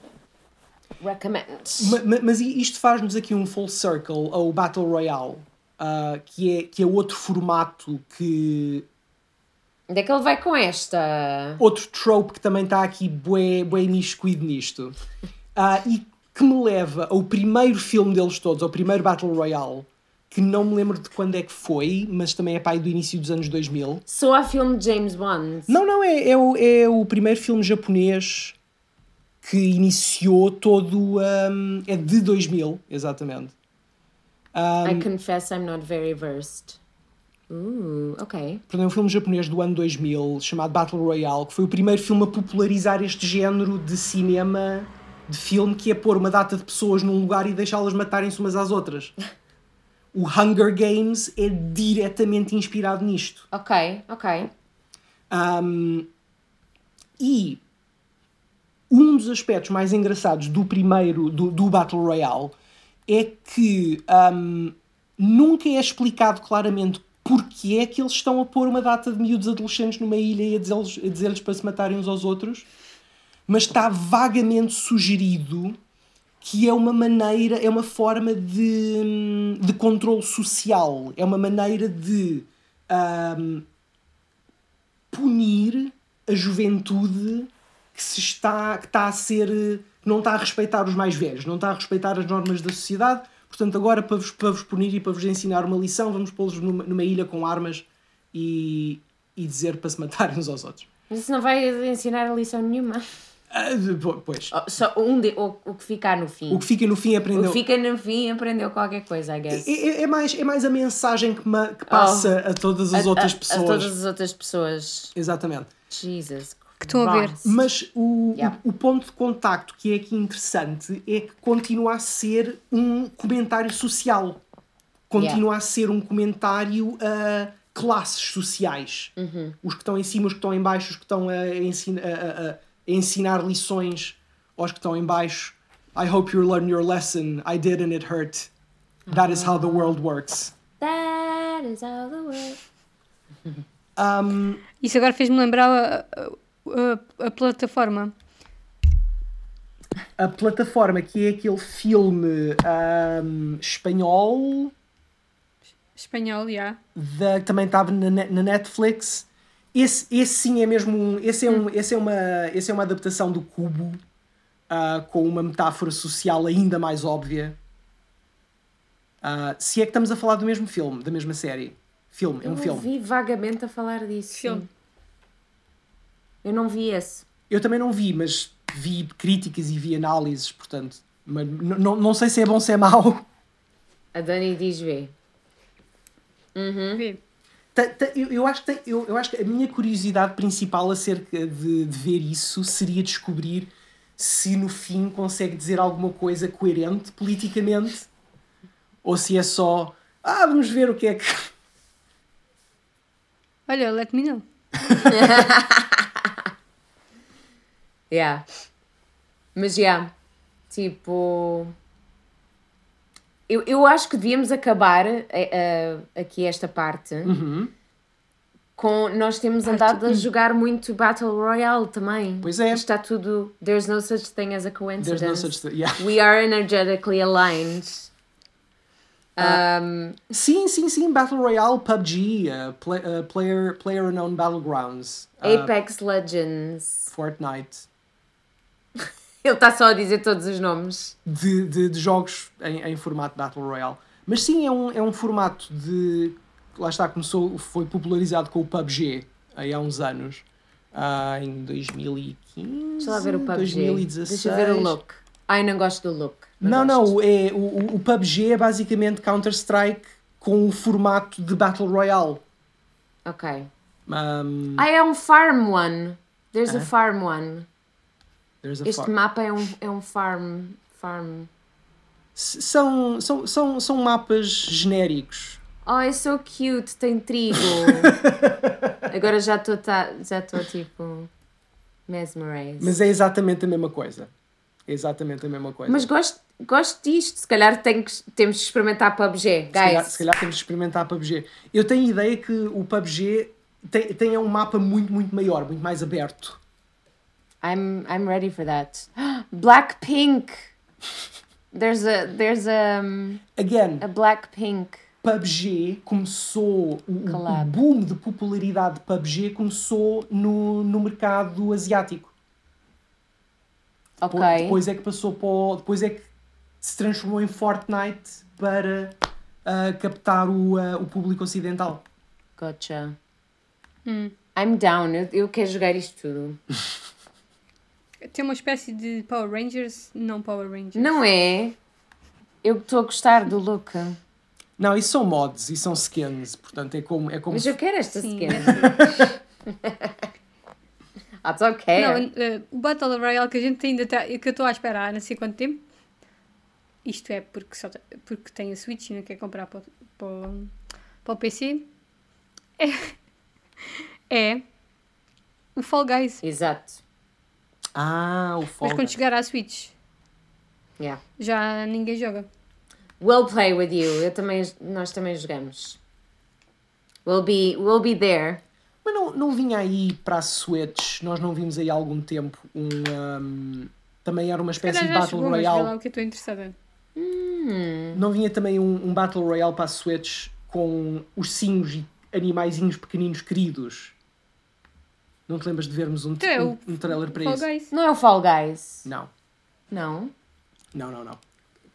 recommend. Mas, mas isto faz-nos aqui um full circle ao Battle Royale, uh, que, é, que é outro formato que. Onde é que ele vai com esta? Outro trope que também está aqui bué, bué miscuído nisto. Uh, e que me leva ao primeiro filme deles todos, ao primeiro Battle Royale, que não me lembro de quando é que foi, mas também é pai do início dos anos 2000. Só há filme de James Bond? Não, não, é, é, o, é o primeiro filme japonês que iniciou todo. Um, é de 2000, exatamente. Um, I confess I'm not very versed. Uh, ok. Portanto, é um filme japonês do ano 2000 chamado Battle Royale, que foi o primeiro filme a popularizar este género de cinema, de filme, que é pôr uma data de pessoas num lugar e deixá-las matarem-se umas às outras. o Hunger Games é diretamente inspirado nisto. Ok, ok. Um, e um dos aspectos mais engraçados do primeiro, do, do Battle Royale, é que um, nunca é explicado claramente porque é que eles estão a pôr uma data de miúdos adolescentes numa ilha e a dizer-lhes dizer para se matarem uns aos outros, mas está vagamente sugerido que é uma maneira, é uma forma de, de controle social, é uma maneira de um, punir a juventude que se está que está a ser não está a respeitar os mais velhos, não está a respeitar as normas da sociedade. Portanto, agora para vos, para vos punir e para vos ensinar uma lição, vamos pô-los numa, numa ilha com armas e, e dizer para se matarem uns aos outros. Mas isso não vai ensinar a lição nenhuma. Ah, pois. Oh, Só um de, o, o que ficar no fim. O que fica no fim O aprendeu. que fica no fim aprendeu qualquer coisa, I guess. É, é- é mais, é mais a mensagem que, ma- que passa a todas as Oh. A- outras a- pessoas. A todas as outras pessoas. Exatamente. Jesus. Que estão a ver. Mas o, Yeah. o, o ponto de contacto que é aqui interessante é que continua a ser um comentário social. Continua a ser um comentário a classes sociais. Uhum. Os que estão em cima, os que estão em baixo, os que estão a- a- a ensinar lições aos que estão em baixo. I hope you learn your lesson. I did and it hurt. That is how the world works. That is how the world. Um, Isso agora fez-me lembrar a, a- a- a plataforma. a plataforma que é aquele filme um, espanhol Espanhol, já. que também estava na, na Netflix. Esse, esse sim é mesmo um, esse é, um, esse é, uma, esse é uma adaptação do Cubo ah, com uma metáfora social ainda mais óbvia. Ah, se é que estamos a falar do mesmo filme, da mesma série. Filme, é um Eu filme. ouvi vagamente a falar disso. sim. Filme. Eu não vi esse. Eu também não vi, mas vi críticas e vi análises, portanto. Mas não não sei se é bom ou se é mau. A Dani diz V. Vê. Ta- ta- Eu, eu acho que eu, eu acho que a minha curiosidade principal acerca de, de ver isso seria descobrir se no fim consegue dizer alguma coisa coerente politicamente ou se é só ah, vamos ver o que é que. Olha, let me know. Yeah. Mas já. Yeah, tipo. Eu, eu acho que devíamos acabar eh, eh, aqui esta parte Uhum. com. Nós temos andado a jogar muito Battle Royale também. Pois é. Está tudo. There's no such thing as a There's coincidence. no such thing. Yeah. We are energetically aligned. Um, Sim, sim, sim. Battle Royale, PUBG, uh, play- uh, player, player Unknown Battlegrounds, uh, Apex Legends. Fortnite. Ele está só a dizer todos os nomes. de, de, de jogos em, em formato Battle Royale. Mas sim, é um, é um formato de. Lá está, começou, foi popularizado com o PUBG aí há uns anos. ah, em 2015. Deixa lá ver o PUBG. 2016. Deixa ver o look. Ai, não gosto do look. Não, gosto. não, é, o, o- PUBG é basicamente Counter-Strike com o formato de Battle Royale. Ok. Um, Ah, é um farm one. There's a Ah. farm one. Este mapa é um, é um farm. Farm. S- São, são, são, são mapas genéricos. Oh, é so cute, tem trigo. Agora já estou tá, já estou tipo mesmerized. Mas é exatamente a mesma coisa. É exatamente a mesma coisa. Mas gosto, gosto disto. Se calhar tem que, temos de experimentar PUBG, Se calhar, guys. se calhar temos de experimentar PUBG. Eu tenho a ideia que o PUBG tem, tem um mapa muito, muito maior, muito mais aberto. I'm I'm ready for that. Blackpink. There's a there's a um, Again, a Blackpink. PUBG começou, o, o Collab. boom de popularidade de PUBG começou no, no mercado asiático. Ok. Depois, depois é que passou para o, depois é que se transformou em Fortnite para ah, captar o, ah, o público ocidental. Gotcha. Hum. I'm down. Eu, eu quero jogar isto tudo. Tem uma espécie de Power Rangers, não Power Rangers. Não é? Eu estou a gostar do look. Não, isso são mods e são skins, portanto é como, é como Mas se eu quero esta Sim. skin. That's okay. Não, eh, o Battle Royale que a gente ainda está, que eu estou à espera há não sei quanto tempo. Isto é porque, só, porque tem a Switch e não quer comprar para, o- para, o- para o PC. É, é o Fall Guys. Exato. Ah, o Mas Fall quando Guys. chegar à Switch Yeah. já ninguém joga. We'll play with you. Eu também, nós também jogamos. We'll be, we'll be there. Mas não, não vinha aí para a Switch, nós não vimos aí há algum tempo um. um, também era uma espécie de Battle chegou, mas Royale. lá o que estou interessada. Hum. Não vinha também um, um Battle Royale para a Switch com ursinhos e animaizinhos pequeninos queridos. Não te lembras de vermos um, Então é um, o um trailer para Fall isso? Guys. Não é o Fall Guys? Não. Não. Não, não, não.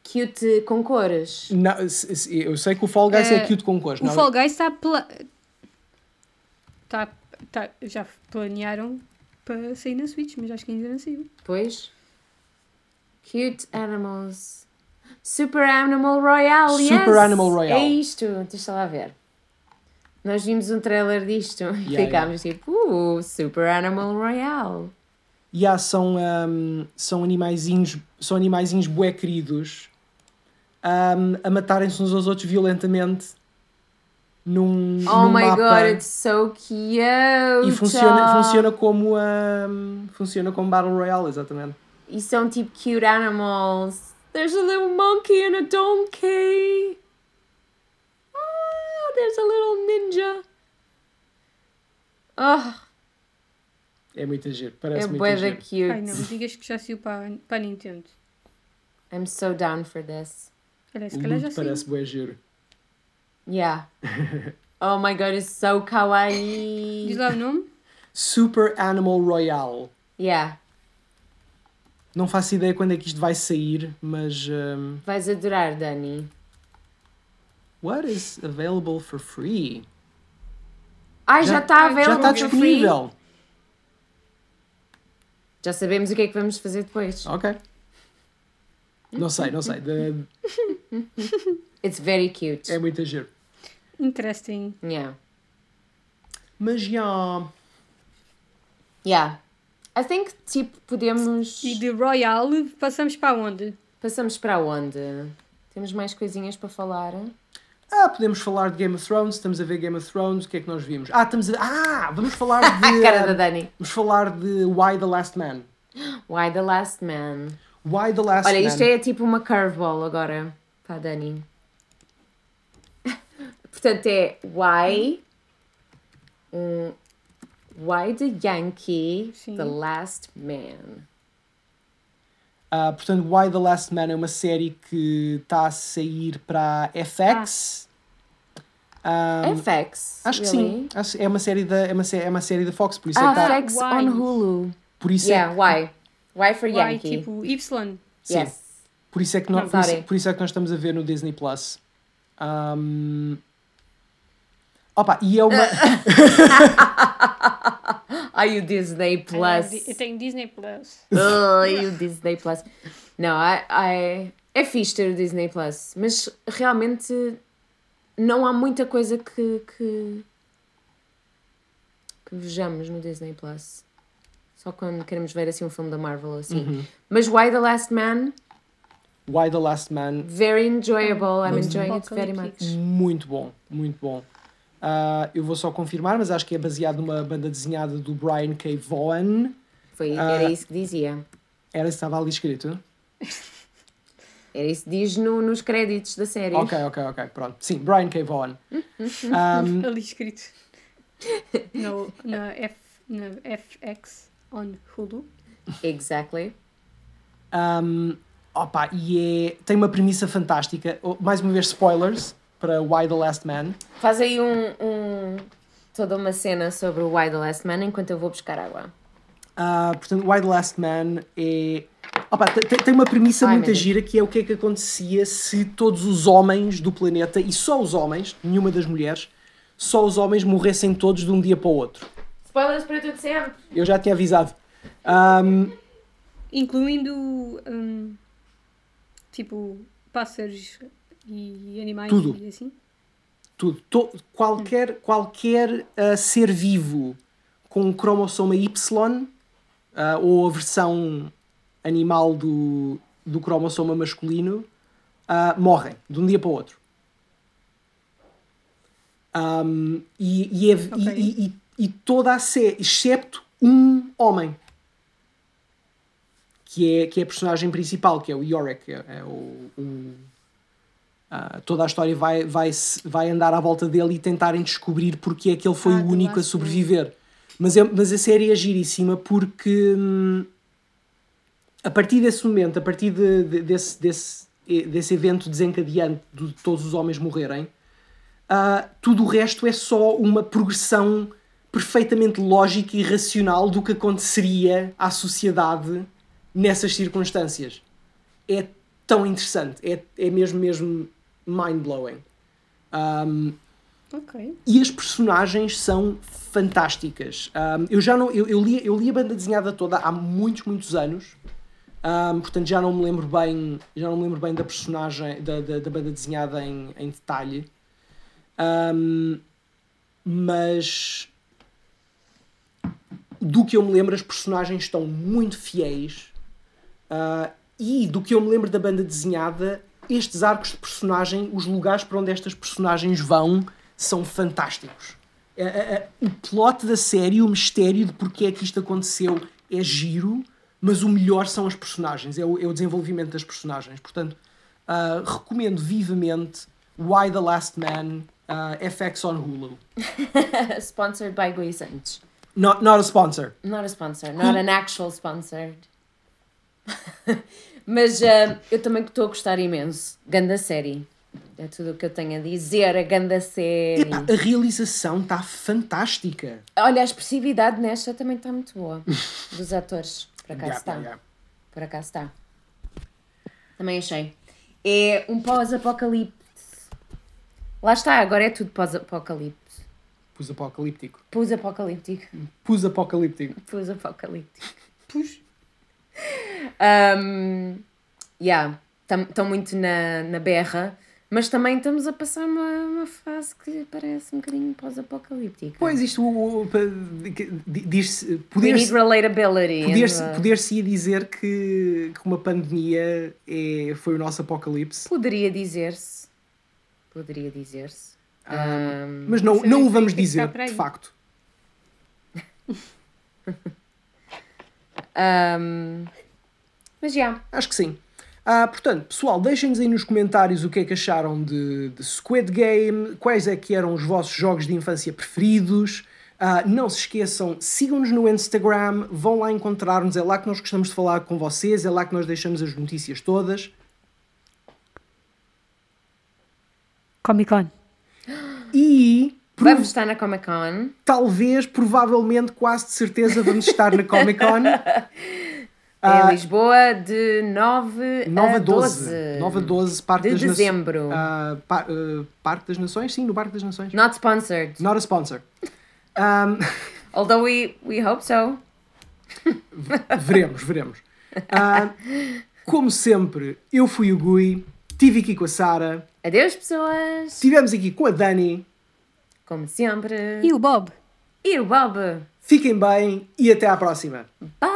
Cute com cores. Não, eu sei que o Fall Guys é, É, cute com cores. O não- Fall Guys está. Pla... Tá, tá, já planearam para sair na Switch, mas acho que ainda não saiu. Pois. Cute Animals. Super Animal Royale, Super yes! Animal Royale. É isto, deixa lá ver. Nós vimos um trailer disto e Yeah, ficámos tipo, uh, Super Animal Royale. Yeah, são, ahm, são animaizinhos, são animaizinhos bué queridos ahm, a matarem-se uns aos outros violentamente num, Oh num my mapa. god, it's so cute! E funciona, funciona como ahm, funciona como Battle Royale, exatamente. E são tipo cute animals. There's a little monkey and a donkey. There's a little ninja. Oh, É muito giro, parece é muito giro. cute. Ai não, digas que já saiu para, para a Nintendo. I'm so down for this. Se O calhar já saiu. parece bué giro. Yeah. oh my god, it's so Diz kawaii. lá o nome? Super Animal Royale. Yeah. Não faço ideia quando é que isto vai sair, mas ahm, Vais adorar, Dani. What is available for free? Ai, já está já available está for free. disponível. Já sabemos o que é que vamos fazer depois. Ok. Não sei, não sei. It's very cute. É muito giro. Interesting. Yeah. Mas já. Yeah. I think, tipo, podemos... E de Royal passamos para onde? Passamos para onde? Temos mais coisinhas para falar? Ah, podemos falar de Game of Thrones, estamos a ver Game of Thrones, o que é que nós vimos? Ah, estamos a... Ah, vamos falar de... A cara da ah, Dani. Vamos falar de Why the Last Man. Why the Last Man? Why the Last Olha, Man. isto é tipo uma curveball agora para a Dani. Portanto, é Why... Um, why the Yankee, Sim. the Last Man? Ah, portanto, Why the Last Man é uma série que está a sair para a FX. Ah, FX? acho que really? sim. Acho- É uma série da é uma, é uma série da Fox, por isso Ah, é que tá- FX Why? on Hulu. por isso Yeah, é why? Why for Y, Yankee? tipo Y. sim. Yes. Por isso é que nós, Não, por, isso, por isso é que nós estamos a ver no Disney Plus. Ahm, Opa, e é uma. Ai, o Disney Plus. Eu tenho Disney Plus. Ai, o Disney Plus. Não, I, I- é fixe ter o Disney Plus, mas realmente não há muita coisa que, que, que vejamos no Disney Plus. Só quando queremos ver assim um filme da Marvel assim. Uhum. Mas Why the Last Man? Why the Last Man, Very enjoyable. I'm enjoying it very much. Muito bom, muito bom. Ah, eu vou só confirmar, mas acho que é baseado numa banda desenhada do Brian K. Vaughan. Foi, Ah. era isso que dizia. Era isso que estava ali escrito? Era isso que diz no, nos créditos da série. Ok, ok, ok, pronto. Sim, Brian K. Vaughan. Ahm, Ali escrito. No, na, F, na FX on Hulu. Exactly. Um, opa, e é, tem uma premissa fantástica. Oh, Mais uma vez, spoilers para Why the Last Man. Faz aí um, um- toda uma cena sobre o Why the Last Man enquanto eu vou buscar água. Ah, portanto, Why the Last Man é. Opa, te- te- tem uma premissa Ai, muito gira que é o que é que acontecia se todos os homens do planeta, e só os homens, nenhuma das mulheres, só os homens morressem todos de um dia para o outro. Spoilers para tudo sempre! Eu já tinha avisado. Um, Incluindo, hum, tipo, pássaros e animais Tudo. e assim. tudo. To- qualquer qualquer ah, ser vivo com o cromossoma Y ah, ou a versão animal do, do cromossoma masculino ah, morrem de um dia para o outro. Ahm, e, e, é- e- Ok. e- e- e toda a série, excepto um homem, que é, que é a personagem principal, que é o Yorick, é, é o- o, ah, toda a história vai, vai, vai andar à volta dele e tentarem descobrir porque é que ele foi Ah, o único a sobreviver. Mas, é, mas a série é giríssima porque hum, a partir desse momento, a partir de- de- desse, desse, desse evento desencadeante de todos os homens morrerem, ah, tudo o resto é só uma progressão perfeitamente lógica e racional do que aconteceria à sociedade nessas circunstâncias. É tão interessante, é, é mesmo, mesmo mind-blowing. Um, Ok. e as personagens são fantásticas. Um, eu já não eu, eu, li, eu li a banda desenhada toda há muitos, muitos anos. Um, portanto já não me lembro bem já não me lembro bem da personagem da, da, da banda desenhada em, em detalhe Um, mas do que eu me lembro as personagens estão muito fiéis Uh, e do que eu me lembro da banda desenhada, estes arcos de personagem, os lugares para onde estas personagens vão, são fantásticos. O plot da série, o mistério de porque é que isto aconteceu é giro, mas o melhor são as personagens, é o, é o desenvolvimento das personagens. Portanto, uh, recomendo vivamente Why the Last Man, uh, FX on Hulu. Sponsored by Gui Santos. Not, not a sponsor. Not a sponsor, not an actual sponsor. Mas ah, eu também estou a gostar imenso. Ganda série. É tudo o que eu tenho a dizer. A ganda série. Epá, a realização está fantástica. Olha, a expressividade nesta também está muito boa. Dos atores. Por acaso está. yeah, yeah. Por acaso está. Também achei. É um pós-apocalipse. Lá está, agora é tudo pós-apocalipse. Pus-apocalíptico. Pós-apocalíptico. Pus-apocalíptico. Pós-apocalíptico. Pus. Um, yeah, estão muito na, na berra, mas também estamos a passar uma, uma fase que parece um bocadinho pós-apocalíptica. Pois, isto o- o- diz-se. We Poder-se need relatability. poder-se- uh, poder-se-ia dizer que, que uma pandemia é, foi o nosso apocalipse, Poderia dizer-se. Poderia dizer-se. Ah, Um, mas não, não o vamos dizer, de facto. um, mas já. Acho que sim. Ah, portanto, pessoal, deixem-nos aí nos comentários o que é que acharam de, de Squid Game, quais é que eram os vossos jogos de infância preferidos. Ah, não se esqueçam, sigam-nos no Instagram, vão lá encontrar-nos, é lá que nós gostamos de falar com vocês, é lá que nós deixamos as notícias todas. Comic Con. E Vamos estar na Comic Con. talvez, provavelmente, quase de certeza, vamos estar na Comic Con. em Lisboa de 9 9 a a 12. 12. 9 a 12, Parque de das Nações. dezembro. Ah, pa- ah, Parque das Nações? Sim, no Parque das Nações. Not sponsored. Not a sponsor. Um, Although we, we hope so. veremos, veremos. Ah, como sempre, eu fui o Gui, estive aqui com a Sara, Adeus, pessoas. estivemos aqui com a Dani. Como sempre. E o Bob? E o Bob. Fiquem bem e até à próxima. Bye.